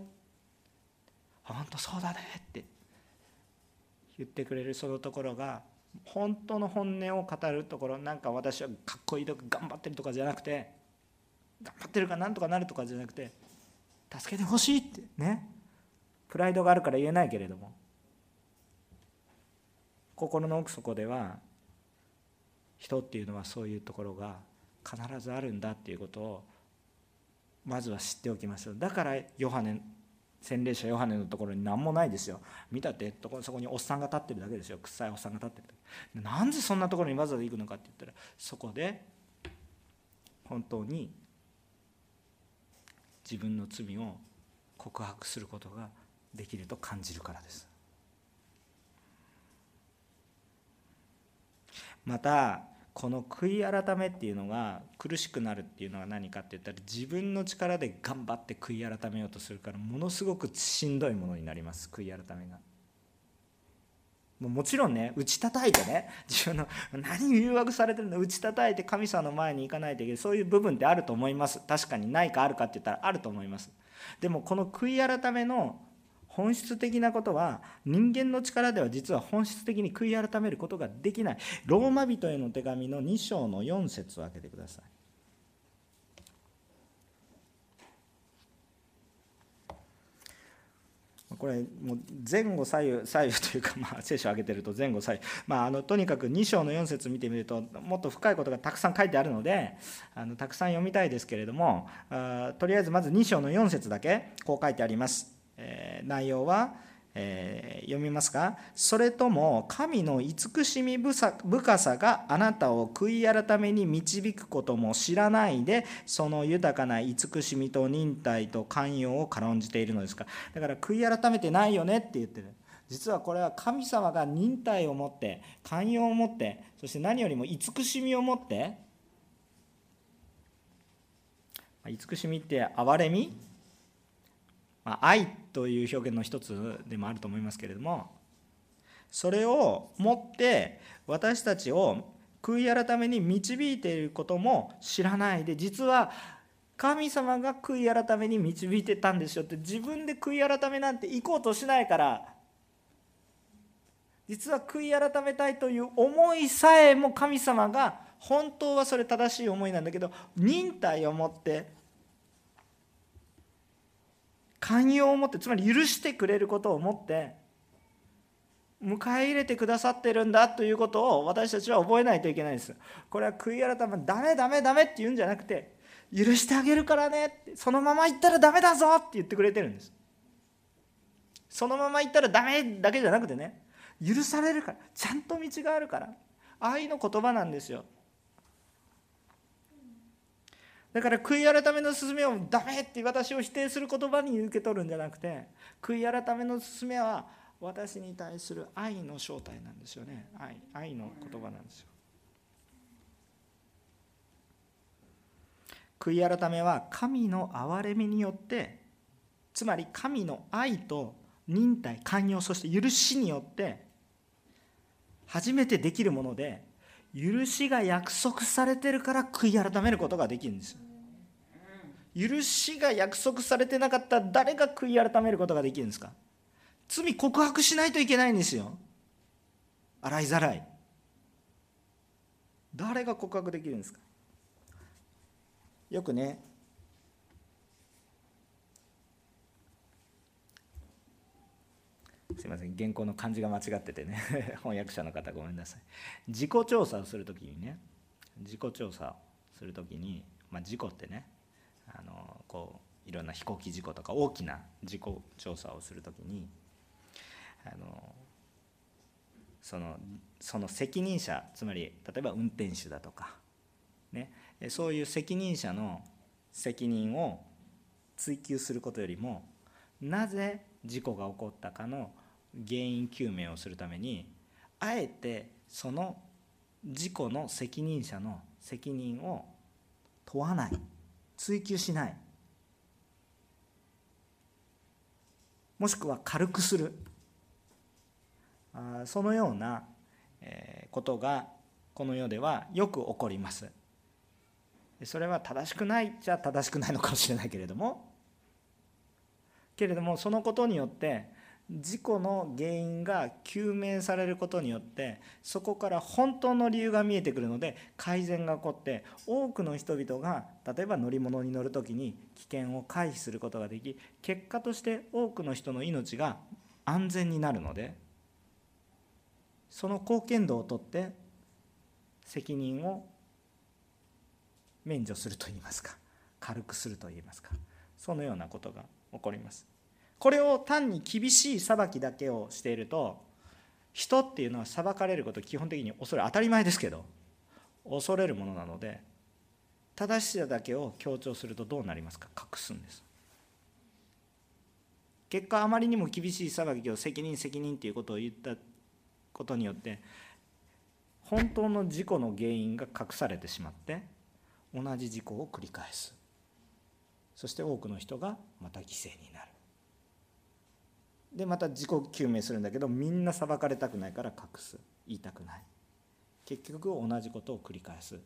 本当そうだねって。言ってくれるそのところが本当の本音を語るところ。なんか私はかっこいいとか頑張ってるとかじゃなくて頑張ってるからなんとかなるとかじゃなくて助けてほしいってね。プライドがあるから言えないけれども。心の奥底では人っていうのはそういうところが必ずあるんだっていうことをまずは知っておきましょう。だからヨハネ洗礼者ヨハネのところに何もないですよ。見たってそこにおっさんが立ってるだけですよ。臭いおっさんが立ってるなんでそんなところにわざわざ行くのかって言ったらそこで本当に自分の罪を告白することができると感じるからですまたこの悔い改めっていうのが苦しくなるっていうのは何かって言ったら自分の力で頑張って悔い改めようとするからものすごくしんどいものになります悔い改めが。もちろんね打ち叩いてね自分の何誘惑されてるの打ち叩いて神様の前に行かないといけないそういう部分ってあると思います。確かにないかあるかって言ったらあると思います。でもこの悔い改めの本質的なことは人間の力では実は本質的に悔い改めることができない。ローマ人への手紙の2章の4節を開けてください。これもう前後左右左右というか、まあ、聖書を挙げてると前後左右、まあ、あのとにかく2章の4節見てみるともっと深いことがたくさん書いてあるのであのたくさん読みたいですけれどもあとりあえずまず2章の4節だけこう書いてあります。え内容は、え読みますか？それとも神の慈しみ深さがあなたを悔い改めに導くことも知らないでその豊かな慈しみと忍耐と寛容を軽んじているのですか？だから悔い改めてないよねって言ってる。実はこれは神様が忍耐を持って寛容を持ってそして何よりも慈しみを持って慈しみって憐れみ？ま愛という表現の一つでもあると思いますけれどもそれをもって私たちを悔い改めに導いていることも知らないで実は神様が悔い改めに導いてたんですよって自分で悔い改めなんて行こうとしないから実は悔い改めたいという思いさえも神様が本当はそれ正しい思いなんだけど忍耐を持って寛容を持ってつまり許してくれることを持って迎え入れてくださってるんだということを私たちは覚えないといけないです。これは悔い改めダメダメダメって言うんじゃなくて許してあげるからねそのまま言ったらダメだぞって言ってくれてるんです。そのまま言ったらダメだけじゃなくてね許されるからちゃんと道があるから愛の言葉なんですよ。だから悔い改めの勧めをダメって私を否定する言葉に受け取るんじゃなくて悔い改めの勧めは私に対する愛の正体なんですよね。愛愛の言葉なんですよ。悔い改めは神の憐れみによってつまり神の愛と忍耐寛容そして許しによって初めてできるもので許しが約束されてるから悔い改めることができるんです許しが約束されてなかったら誰が悔い改めることができるんですか？罪告白しないといけないんですよ。洗いざらい。誰が告白できるんですか？よくねすいません原稿の漢字が間違っててね。翻訳者の方ごめんなさい。自己調査をするときにね自己調査をするときに、まあ、事故ってねあのこういろんな飛行機事故とか大きな自己調査をするときにあのそのその責任者つまり例えば運転手だとか、ね、そういう責任者の責任を追及することよりもなぜ事故が起こったかの原因究明をするためにあえてその事故の責任者の責任を問わない。追及しない。もしくは軽くする。そのようなことがこの世ではよく起こります。それは正しくないじゃ正しくないのかもしれないけれども。けれどもそのことによって事故の原因が究明されることによってそこから本当の理由が見えてくるので改善が起こって多くの人々が例えば乗り物に乗る時に危険を回避することができ結果として多くの人の命が安全になるのでその貢献度をとって責任を免除するといいますか軽くするといいますかそのようなことが起こります。これを単に厳しい裁きだけをしていると人っていうのは裁かれること基本的に恐れ当たり前ですけど恐れるものなので正しさだけを強調するとどうなりますか？隠すんです。結果あまりにも厳しい裁きを責任責任っていうことを言ったことによって本当の事故の原因が隠されてしまって同じ事故を繰り返す。そして多くの人がまた犠牲になる。でまた自己究明するんだけどみんな裁かれたくないから隠す。言いたくない。結局同じことを繰り返す。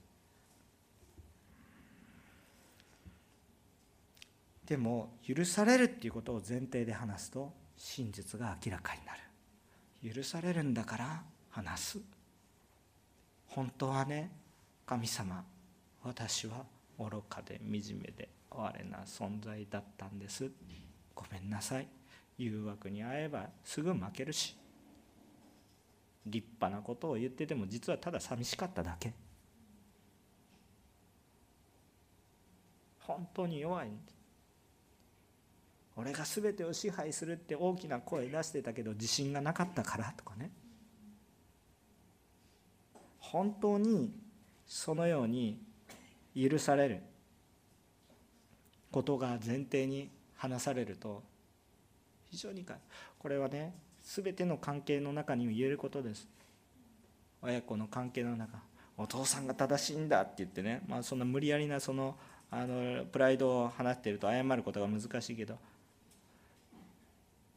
でも許されるっていうことを前提で話すと真実が明らかになる。許されるんだから話す。本当はね神様私は愚かで惨めで哀れな存在だったんです。ごめんなさい。誘惑に遭えばすぐ負けるし立派なことを言ってても実はただ寂しかっただけ。本当に弱い。んです俺が全てを支配するって大きな声出してたけど自信がなかったからとかね。本当にそのように許されることが前提に話されると非常にこれはね全ての関係の中に言えることです。親子の関係の中お父さんが正しいんだって言ってね、まあ、そんな無理やりなそのあのプライドを放っていると謝ることが難しいけど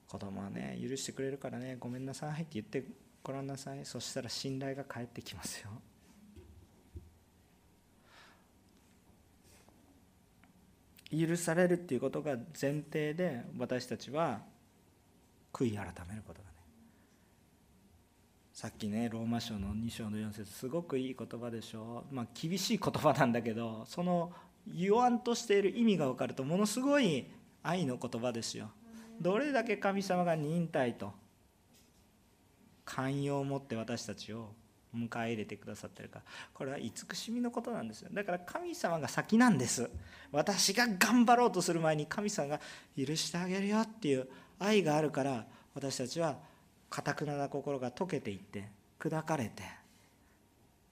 子供はね許してくれるからねごめんなさいって言ってごらんなさい。そしたら信頼が返ってきますよ。許されるっていうことが前提で私たちは悔い改めることがね。さっきねローマ書の2章の4節すごくいい言葉でしょ。うまあ厳しい言葉なんだけどその言わんとしている意味が分かるとものすごい愛の言葉ですよ。どれだけ神様が忍耐と寛容を持って私たちを迎え入れてくださってるか。これは慈しみのことなんですよ。だから神様が先なんです。私が頑張ろうとする前に神様が許してあげるよっていう愛があるから私たちはかたくなな心が溶けていって砕かれて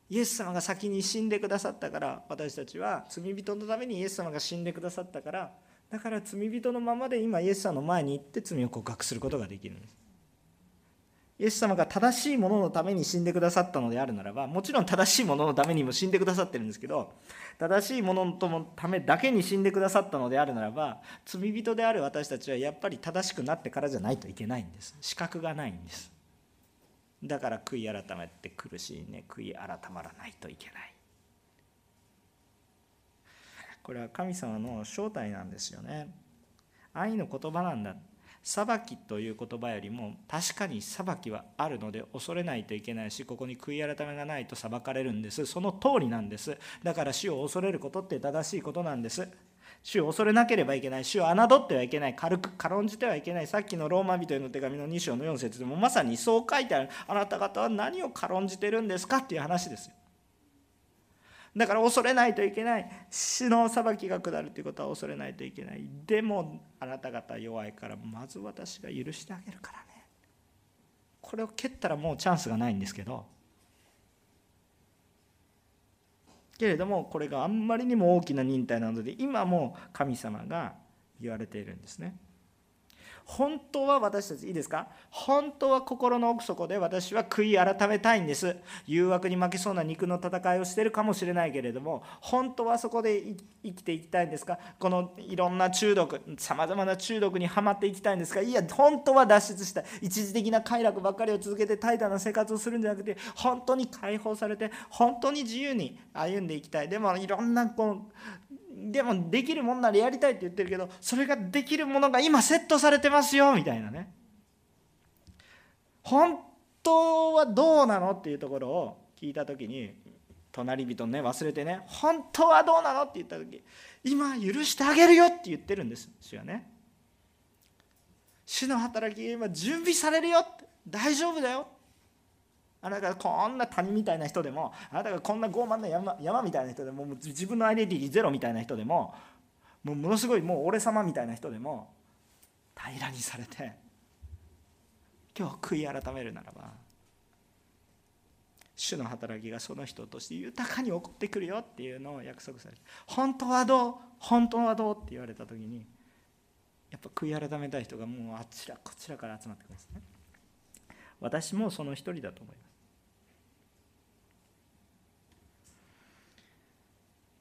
イエス様が先に死んでくださったから私たちは罪人のためにイエス様が死んでくださったからだから罪人のままで今イエス様の前に行って罪を告白することができるんです。イエス様が正しいもののために死んでくださったのであるならばもちろん正しいもののためにも死んでくださってるんですけど正しいもののためだけに死んでくださったのであるならば罪人である私たちはやっぱり正しくなってからじゃないといけないんです。資格がないんです。だから悔い改めて苦しいね。悔い改まらないといけない。これは神様の正体なんですよね。愛の言葉なんだ裁きという言葉よりも確かに裁きはあるので恐れないといけないしここに悔い改めがないと裁かれるんです。その通りなんです。だから死を恐れることって正しいことなんです。主を恐れなければいけない。主を侮ってはいけない。軽く軽んじてはいけない。さっきのローマ人への手紙の2章の4節でもまさにそう書いてある。あなた方は何を軽んじてるんですかっていう話ですよ。だから恐れないといけない。死の裁きが下るということは恐れないといけない。でもあなた方弱いからまず私が許してあげるからね。これを蹴ったらもうチャンスがないんですけど。けれどもこれがあんまりにも大きな忍耐なので今も神様が言われているんですね。本当は私たちいいですか？本当は心の奥底で私は悔い改めたいんです。誘惑に負けそうな肉の戦いをしているかもしれないけれども本当はそこで生きていきたいんですか？このいろんな中毒さまざまな中毒にはまっていきたいんですか？いや本当は脱出したい。一時的な快楽ばっかりを続けて怠惰な生活をするんじゃなくて本当に解放されて本当に自由に歩んでいきたい。でもいろんなこうでもできるもんならやりたいって言ってるけどそれができるものが今セットされてますよみたいなね。本当はどうなのっていうところを聞いた時に隣人ね忘れてね本当はどうなのって言った時今許してあげるよって言ってるんです主はね。主の働き今準備されるよって。大丈夫だよ。あなたがこんな谷みたいな人でもあなたがこんな傲慢な山山みたいな人でももう自分のアイデンティティゼロみたいな人でももうものすごいもう俺様みたいな人でも平らにされて今日悔い改めるならば主の働きがその人として豊かに起こってくるよっていうのを約束されて本当はどう本当はどうって言われた時にやっぱ悔い改めたい人がもうあちらこちらから集まってくるんですね。私もその一人だと思います。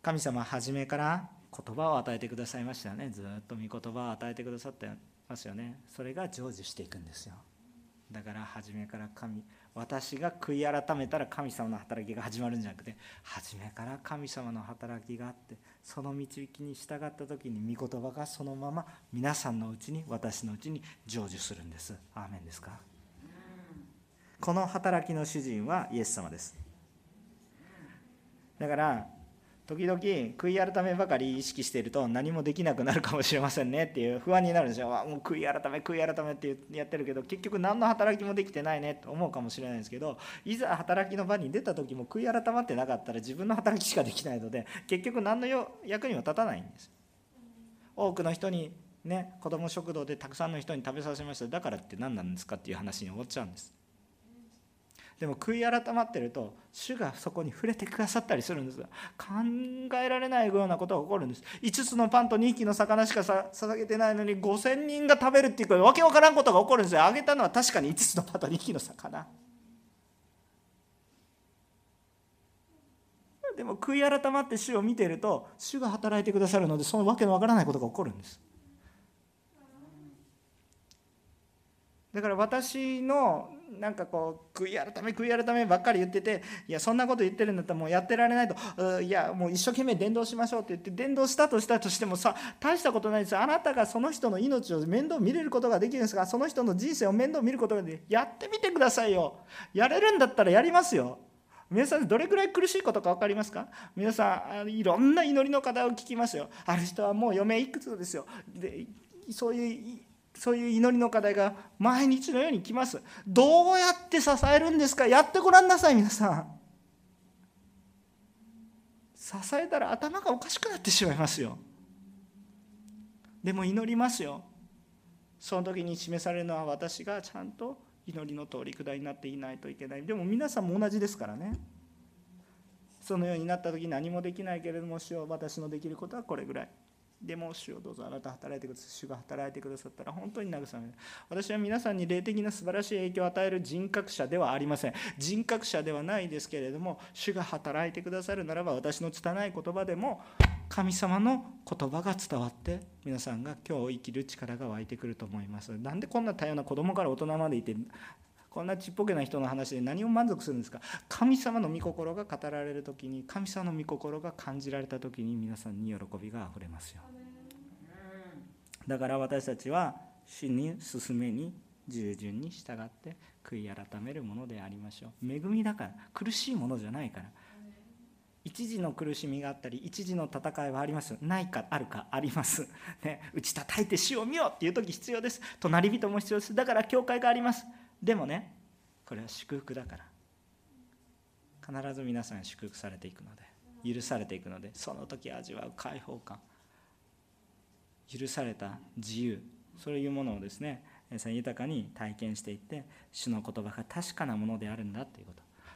神様は初めから言葉を与えてくださいましたよね。ずっと御言葉を与えてくださってますよね。それが成就していくんですよ。だから初めから神私が悔い改めたら神様の働きが始まるんじゃなくて初めから神様の働きがあってその導きに従った時に御言葉がそのまま皆さんのうちに私のうちに成就するんです。アーメンですか？この働きの主人はイエス様です。だから時々悔い改めばかり意識していると何もできなくなるかもしれませんねっていう不安になるんですよ。もう悔い改め悔い改めってやってるけど結局何の働きもできてないねと思うかもしれないんですけどいざ働きの場に出た時も悔い改まってなかったら自分の働きしかできないので結局何の役にも立たないんです。多くの人にね子ども食堂でたくさんの人に食べさせました。だからって何なんですかっていう話に終わっちゃうんです。でも悔い改まってると主がそこに触れてくださったりするんです。考えられないようなことが起こるんです。5つのパンと2匹の魚しか捧げてないのに5000人が食べるっていうわけわからんことが起こるんですよ。あげたのは確かに5つのパンと2匹の魚。でも悔い改まって主を見ていると主が働いてくださるのでそのわけのわからないことが起こるんです。だから私のなんかこう悔い改め悔い改めばっかり言ってていやそんなこと言ってるんだったらもうやってられないと。いやもう一生懸命伝道しましょうって言って伝道したとしたとしてもさ大したことないですあなたがその人の命を面倒見れることができるんですがその人の人生を面倒見ることができる。やってみてくださいよ。やれるんだったらやりますよ。皆さんどれくらい苦しいことか分かりますか？皆さんいろんな祈りの課題を聞きますよ。ある人はもう余命いくつですよ。でそういうそういう祈りの課題が毎日のように来ます。どうやって支えるんですか？やってごらんなさい皆さん。支えたら頭がおかしくなってしまいますよ。でも祈りますよ。その時に示されるのは私がちゃんと祈りの通り下りになっていないといけない。でも皆さんも同じですからね。そのようになった時何もできないけれども主よ私のできることはこれぐらい。でも主をどうぞあなた働いてください。主が働いてくださったら本当に慰める。私は皆さんに霊的な素晴らしい影響を与える人格者ではありません。人格者ではないですけれども主が働いてくださるならば私の拙い言葉でも神様の言葉が伝わって皆さんが今日生きる力が湧いてくると思います。なんでこんな多様な子供から大人までいてこんなちっぽけな人の話で何を満足するんですか？神様の御心が語られる時に神様の御心が感じられた時に皆さんに喜びがあふれますよ。だから私たちは主に進めに従順に従って悔い改めるものでありましょう。恵みだから苦しいものじゃないから。一時の苦しみがあったり一時の戦いはありますないかあるかあります、ね、打ち叩いて死を見ようっていう時必要です。隣人も必要です。だから教会があります。でもねこれは祝福だから。必ず皆さん祝福されていくので許されていくのでその時味わう解放感。許された自由。そういうものをですね豊かに体験していって主の言葉が確かなものであるんだというこ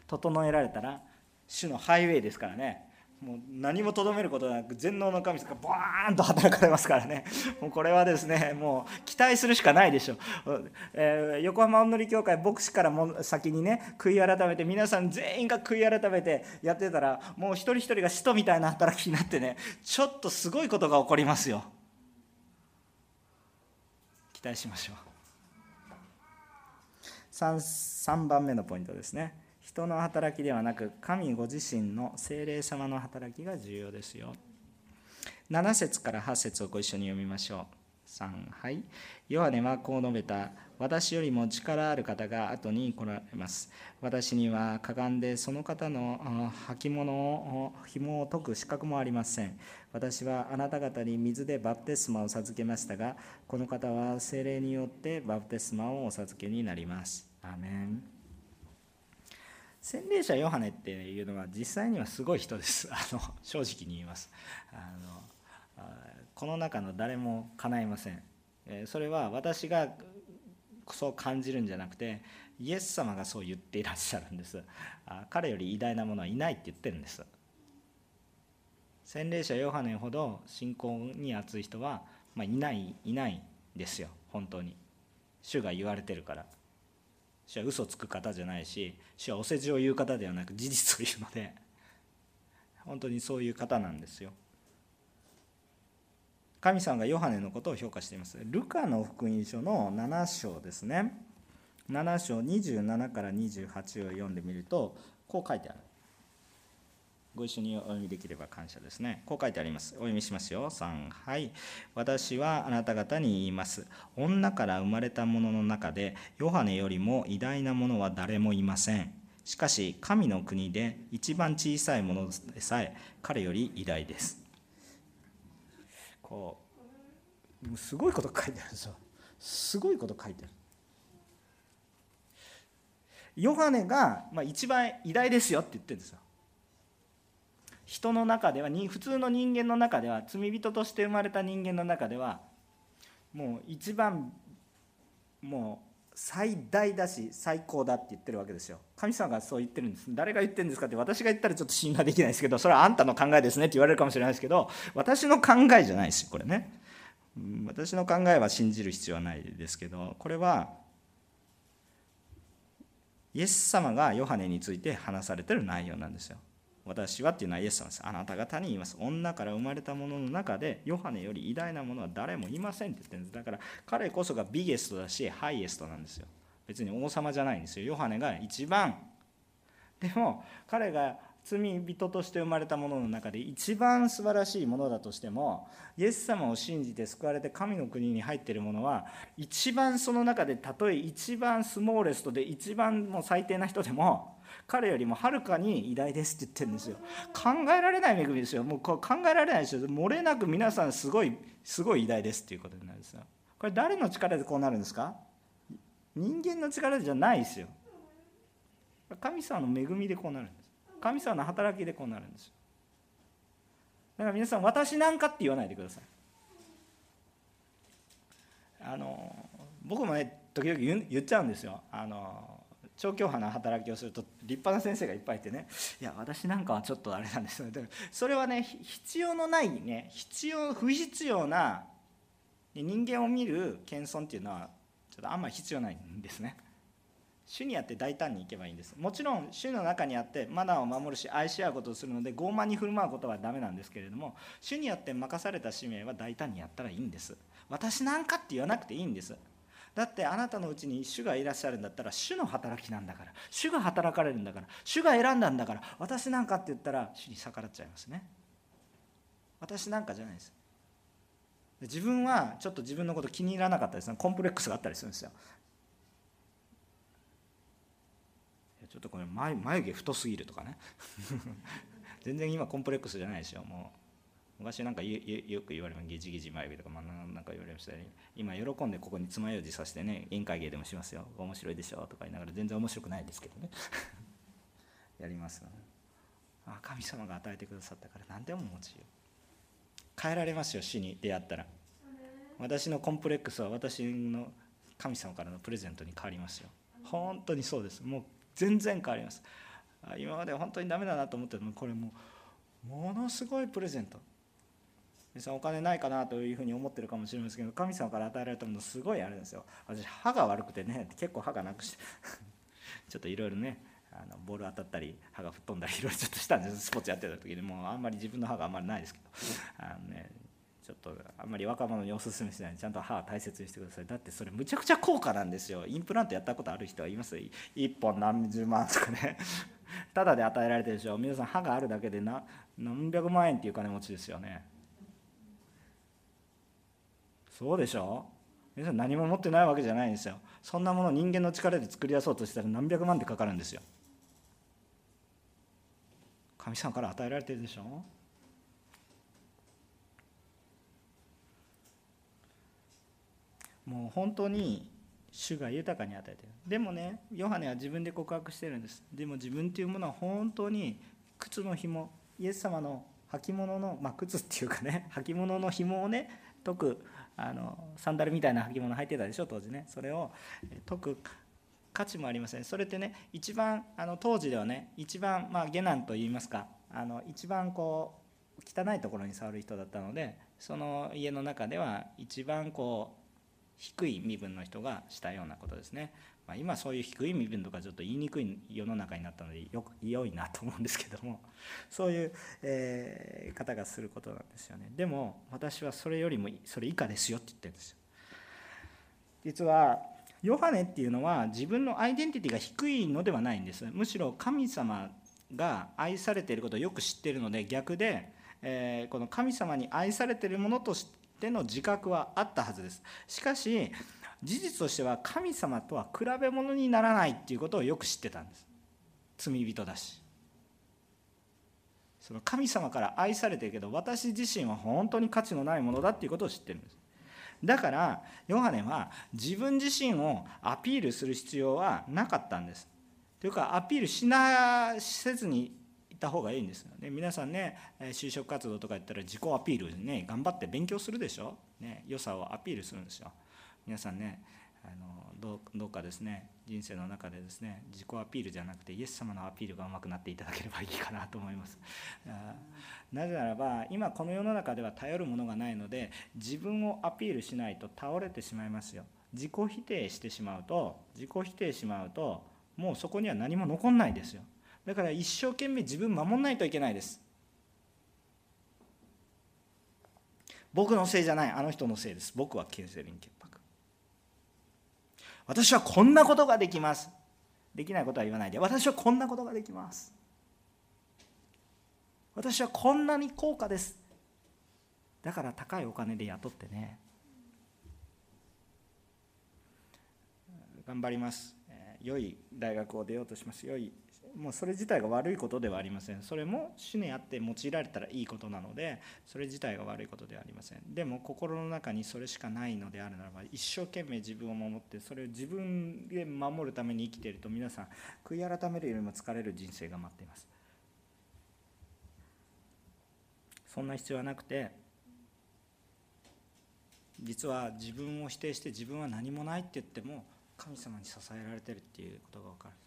と。整えられたら主のハイウェイですからね。もう何もとどめることなく全能の神様がバーンと働かれますからね。もうこれはですねもう期待するしかないでしょう、えー、横浜おんのり協会牧師からも先にね悔い改めて皆さん全員が悔い改めてやってたらもう一人一人が使徒みたいな働きになってねちょっとすごいことが起こりますよ。期待しましょう。3, 3番目のポイントですね。人の働きではなく神ご自身の精霊様の働きが重要ですよ。7節から8節をご一緒に読みましょう。3はい。ヨハネはこう述べた。私よりも力ある方が後に来られます。私にはかがんでその方の履物を紐を解く資格もありません。私はあなた方に水でバプテスマを授けましたがこの方は精霊によってバプテスマをお授けになります。アメン。洗礼者ヨハネっていうのは実際にはすごい人です。あの正直に言います。あのこの中の誰も叶いません。それは私がそう感じるんじゃなくてイエス様がそう言っていらっしゃるんです。彼より偉大なものはいないって言ってるんです。洗礼者ヨハネほど信仰に熱い人は、まあ、いないいないですよ。本当に。主が言われてるから。主は嘘つく方じゃないし主はお世辞を言う方ではなく事実を言うので本当にそういう方なんですよ。神様がヨハネのことを評価しています。ルカの福音書の7章ですね。7章27から28を読んでみるとこう書いてある。ご一緒にお読みできれば感謝ですね。こう書いてあります。お読みしますよ。3、はい。私はあなた方に言います。女から生まれた者のの中で、ヨハネよりも偉大な者は誰もいません。しかし、神の国で一番小さいものでさえ、彼より偉大です。こう、すごいこと書いてあるんですよ。すごいこと書いてある。ヨハネが、まあ、一番偉大ですよって言ってるんですよ。人の中では普通の人間の中では罪人として生まれた人間の中ではもう一番もう最大だし最高だって言ってるわけですよ。神様がそう言ってるんです。誰が言ってるんですかって私が言ったらちょっと信頼できないですけどそれはあんたの考えですねって言われるかもしれないですけど私の考えじゃないですこれね。私の考えは信じる必要はないですけどこれはイエス様がヨハネについて話されてる内容なんですよ。私はっていうのはイエス様です。あなた方に言います。女から生まれた者のの中で、ヨハネより偉大なものは誰もいませんって言ってるんです。だから彼こそがビゲストだし、ハイエストなんですよ。別に王様じゃないんですよ。ヨハネが一番。でも彼が罪人として生まれたものの中で一番素晴らしいものだとしてもイエス様を信じて救われて神の国に入っている者は一番その中でたとえ一番スモーレストで一番もう最低な人でも彼よりもはるかに偉大ですって言ってるんですよ。考えられない恵みですよ。もう考えられないですよ。漏れなく皆さんすごいすごい偉大ですっていうことになるんですよ。これ誰の力でこうなるんですか？人間の力じゃないですよ。神様の恵みでこうなるんです。神様の働きでこうなるんですよ。だから皆さん私なんかって言わないでください。あの僕もね時々言っちゃうんですよ。あの調教派な働きをすると立派な先生がいっぱいいてね。いや私なんかはちょっとあれなんですよそれはね必要のないね必要不必要な人間を見る謙遜っていうのはちょっとあんまり必要ないんですね。主にあって大胆にいけばいいんです。もちろん主の中にあってマナーを守るし愛し合うことをするので傲慢に振る舞うことはダメなんですけれども主にあって任された使命は大胆にやったらいいんです。私なんかって言わなくていいんです。だってあなたのうちに主がいらっしゃるんだったら主の働きなんだから主が働かれるんだから主が選んだんだから私なんかって言ったら主に逆らっちゃいますね。私なんかじゃないです。自分はちょっと自分のこと気に入らなかったですねコンプレックスがあったりするんですよ。ちょっとこれ眉眉毛太すぎるとかね。全然今コンプレックスじゃないですよもう。昔なんかよく言われます。ゲジゲジ眉毛とか、まあ、なんか言われましたね。今喜んでここに爪楊枝さしてね宴会芸でもしますよ。面白いでしょとか言いながら全然面白くないですけどね。やりますあ神様が与えてくださったから何でも持ちよ変えられますよ死に出会ったら。私のコンプレックスは私の神様からのプレゼントに変わりますよ。本当にそうです。もう全然変わります。今まで本当にダメだなと思ってもこれもうものすごいプレゼント皆さんお金ないかなというふうに思ってるかもしれませんけど神様から与えられたものすごいあれですよ。私歯が悪くてね結構歯がなくして。ちょっといろいろねあのボール当たったり歯が吹っ飛んだりいろいろちょっとしたんですスポーツやってた時に。もうあんまり自分の歯があんまりないですけど。あのねちょっとあんまり若者におすすめしないでちゃんと歯を大切にしてください。だってそれむちゃくちゃ高価なんですよ。インプラントやったことある人はいます1本何十万とかね。ただで与えられてるでしょ。皆さん歯があるだけで何百万円っていう金持ちですよね。そうでしょ？皆さん何も持ってないわけじゃないんですよ。そんなもの人間の力で作り出そうとしたら何百万ってかかるんですよ。神様から与えられてるでしょ？もう本当に主が豊かに与えてる。でもねヨハネは自分で告白してるんです。でも自分っていうものは本当に靴の紐イエス様の履物の、まあ、靴っていうかね履物の紐をね解くあのサンダルみたいな履物履いてたでしょ当時ね。それを解く価値もありません。それってね一番あの当時ではね一番まあ下男といいますかあの一番こう汚いところに触る人だったのでその家の中では一番こう低い身分の人がしたようなことですね。まあ、今そういう低い身分とかちょっと言いにくい世の中になったのでよく良いなと思うんですけども そういう、え、方がすることなんですよね。でも私はそれよりもそれ以下ですよって言ってるんですよ。実はヨハネっていうのは自分のアイデンティティが低いのではないんです。むしろ神様が愛されていることをよく知っているので逆で、え、この神様に愛されているものとしての自覚はあったはずです。しかし事実としては神様とは比べ物にならないっていうことをよく知ってたんです。罪人だし。その神様から愛されてるけど私自身は本当に価値のないものだっていうことを知ってるんです。だからヨハネは自分自身をアピールする必要はなかったんです。というかアピールしなせずにいた方がいいんですよね。皆さんね就職活動とかやったら自己アピールね頑張って勉強するでしょ、ね、良さをアピールするんですよ。皆さんねあのどうかですね人生の中でですね自己アピールじゃなくてイエス様のアピールがうまくなっていただければいいかなと思います。なぜならば今この世の中では頼るものがないので自分をアピールしないと倒れてしまいますよ。自己否定してしまうと自己否定しまうともうそこには何も残んないですよ。だから一生懸命自分守んないといけないです。僕のせいじゃないあの人のせいです。僕はキセリン潔白私はこんなことができます。できないことは言わないで。私はこんなことができます。私はこんなに高価です。だから高いお金で雇ってね。頑張ります。良い大学を出ようとします。良いもうそれ自体が悪いことではありません。それも主にあって用いられたらいいことなのでそれ自体が悪いことではありません。でも心の中にそれしかないのであるならば一生懸命自分を守ってそれを自分で守るために生きていると皆さん悔い改めるよりも疲れる人生が待っています。そんな必要はなくて実は自分を否定して自分は何もないって言っても神様に支えられてるっていうことが分かる。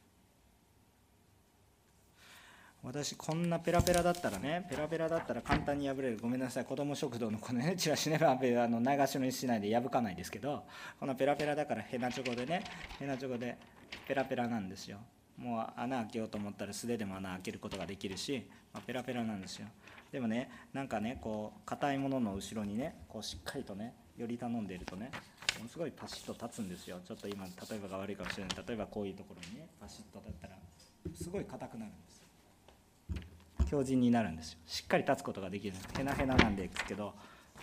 私こんなペラペラだったらねペラペラだったら簡単に破れる。ごめんなさい。子ども食堂のこのねチラシねあの長しのにしないで破かないですけどこのペラペラだからヘナチョコでねヘナチョコでペラペラなんですよ。もう穴開けようと思ったら素手でも穴開けることができるし、まあ、ペラペラなんですよ。でもねなんかねこう硬いものの後ろにねこうしっかりとねより頼んでいるとねものすごいパシッと立つんですよ。ちょっと今例えばが悪いかもしれない。例えばこういうところにねパシッと立ったらすごい硬くなるんです。強靭になるんですよ。しっかり立つことができる。ヘナヘナなんですけど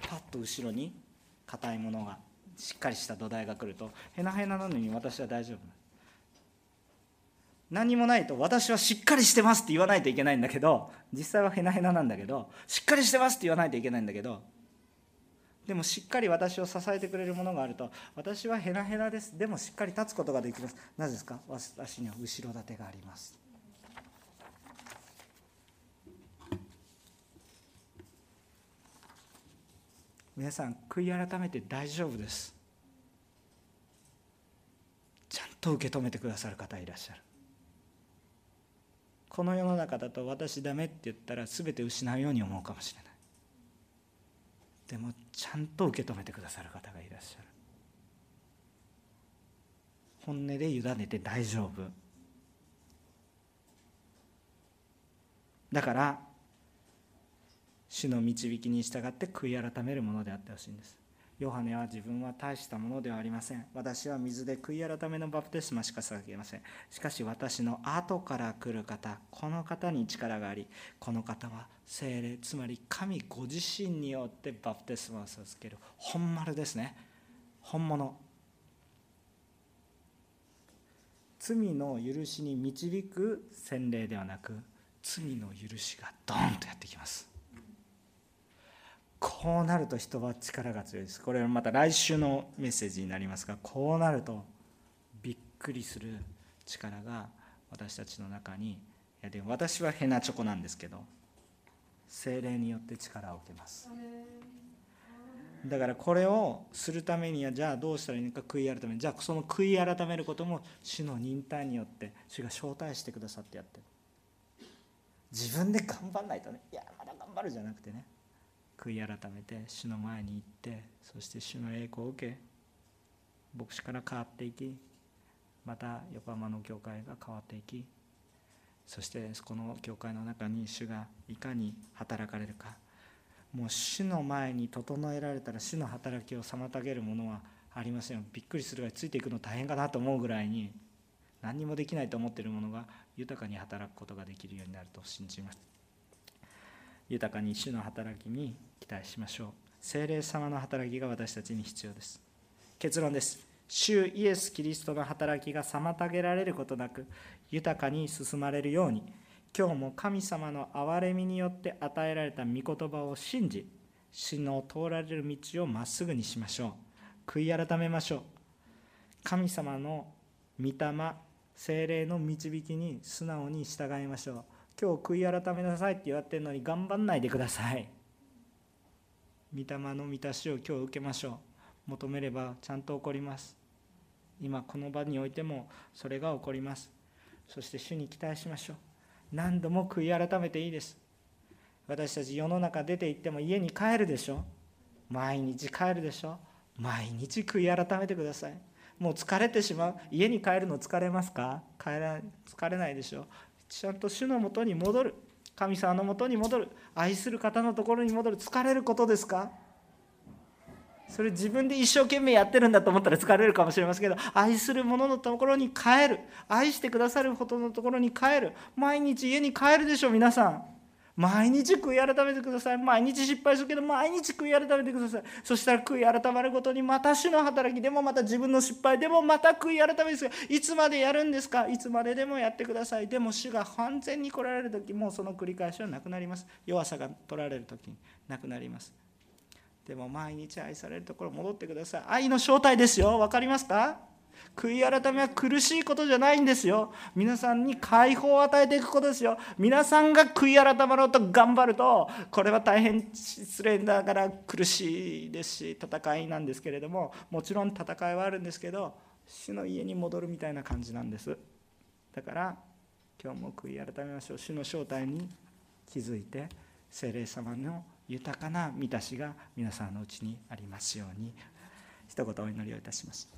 パッと後ろに硬いものがしっかりした土台が来るとヘナヘナなのに私は大丈夫。何もないと私はしっかりしてますって言わないといけないんだけど実際はヘナヘナなんだけどしっかりしてますって言わないといけないんだけどでもしっかり私を支えてくれるものがあると私はヘナヘナです。でもしっかり立つことができます。なぜですか？私には後ろ盾があります。皆さん悔い改めて大丈夫です。ちゃんと受け止めてくださる方いらっしゃる。この世の中だと私ダメって言ったら全て失うように思うかもしれない。でもちゃんと受け止めてくださる方がいらっしゃる。本音で委ねて大丈夫。だから主の導きに従って悔い改めるものであってほしいんです。ヨハネは自分は大したものではありません。私は水で悔い改めのバプテスマしか捧げません。しかし私の後から来る方この方に力がありこの方は精霊つまり神ご自身によってバプテスマを授ける。本丸ですね。本物。罪の許しに導く洗礼ではなく罪の許しがドーンとやってきます。こうなると人は力が強いです。これはまた来週のメッセージになりますがこうなるとびっくりする力が私たちの中にいやで私はヘナチョコなんですけど精霊によって力を受けます。だからこれをするためにはじゃあどうしたらいいのか悔い改めじゃあその悔い改めることも主の忍耐によって主が招待してくださってやって。る自分で頑張んないとね。いやまだ頑張るじゃなくてね。悔い改めて主の前に行ってそして主の栄光を受け牧師から変わっていきまた横浜の教会が変わっていきそしてこの教会の中に主がいかに働かれるか。もう主の前に整えられたら主の働きを妨げるものはありませんびっくりするぐらいついていくの大変かなと思うぐらいに何にもできないと思っているものが豊かに働くことができるようになると信じます。豊かに主の働きに期待しましょう。精霊様の働きが私たちに必要です。結論です。主イエス・キリストの働きが妨げられることなく豊かに進まれるように今日も神様の憐れみによって与えられた御言葉を信じ主の通られる道をまっすぐにしましょう。悔い改めましょう。神様の御霊精霊の導きに素直に従いましょう今日悔い改めなさいって言われてるのに頑張んないでください。御霊の満たしを今日受けましょう。求めればちゃんと起こります。今この場においてもそれが起こります。そして主に期待しましょう。何度も悔い改めていいです。私たち世の中出て行っても家に帰るでしょ。毎日帰るでしょ。毎日悔い改めてください。もう疲れてしまう。家に帰るの疲れますか？帰ら疲れないでしょ。ちゃんと主のもとに戻る。神様のもとに戻る。愛する方のところに戻る。疲れることですか？それ自分で一生懸命やってるんだと思ったら疲れるかもしれませんけど愛する者のところに帰る。愛してくださるほどのところに帰る。毎日家に帰るでしょう皆さん。毎日悔い改めてください。毎日失敗するけど毎日悔い改めてください。そしたら悔い改まるごとにまた主の働きでもまた自分の失敗でもまた悔い改めですがいつまでやるんですか？いつまででもやってください。でも主が完全に来られる時もうその繰り返しはなくなります。弱さが取られる時になくなります。でも毎日愛されるところ戻ってください。愛の正体ですよ。分かりますか？悔い改めは苦しいことじゃないんですよ。皆さんに解放を与えていくことですよ。皆さんが悔い改まろうと頑張るとこれは大変失礼だから苦しいですし戦いなんですけれどももちろん戦いはあるんですけど主の家に戻るみたいな感じなんです。だから今日も悔い改めましょう。主の正体に気づいて精霊様の豊かな満たしが皆さんのうちにありますように一言お祈りをいたします。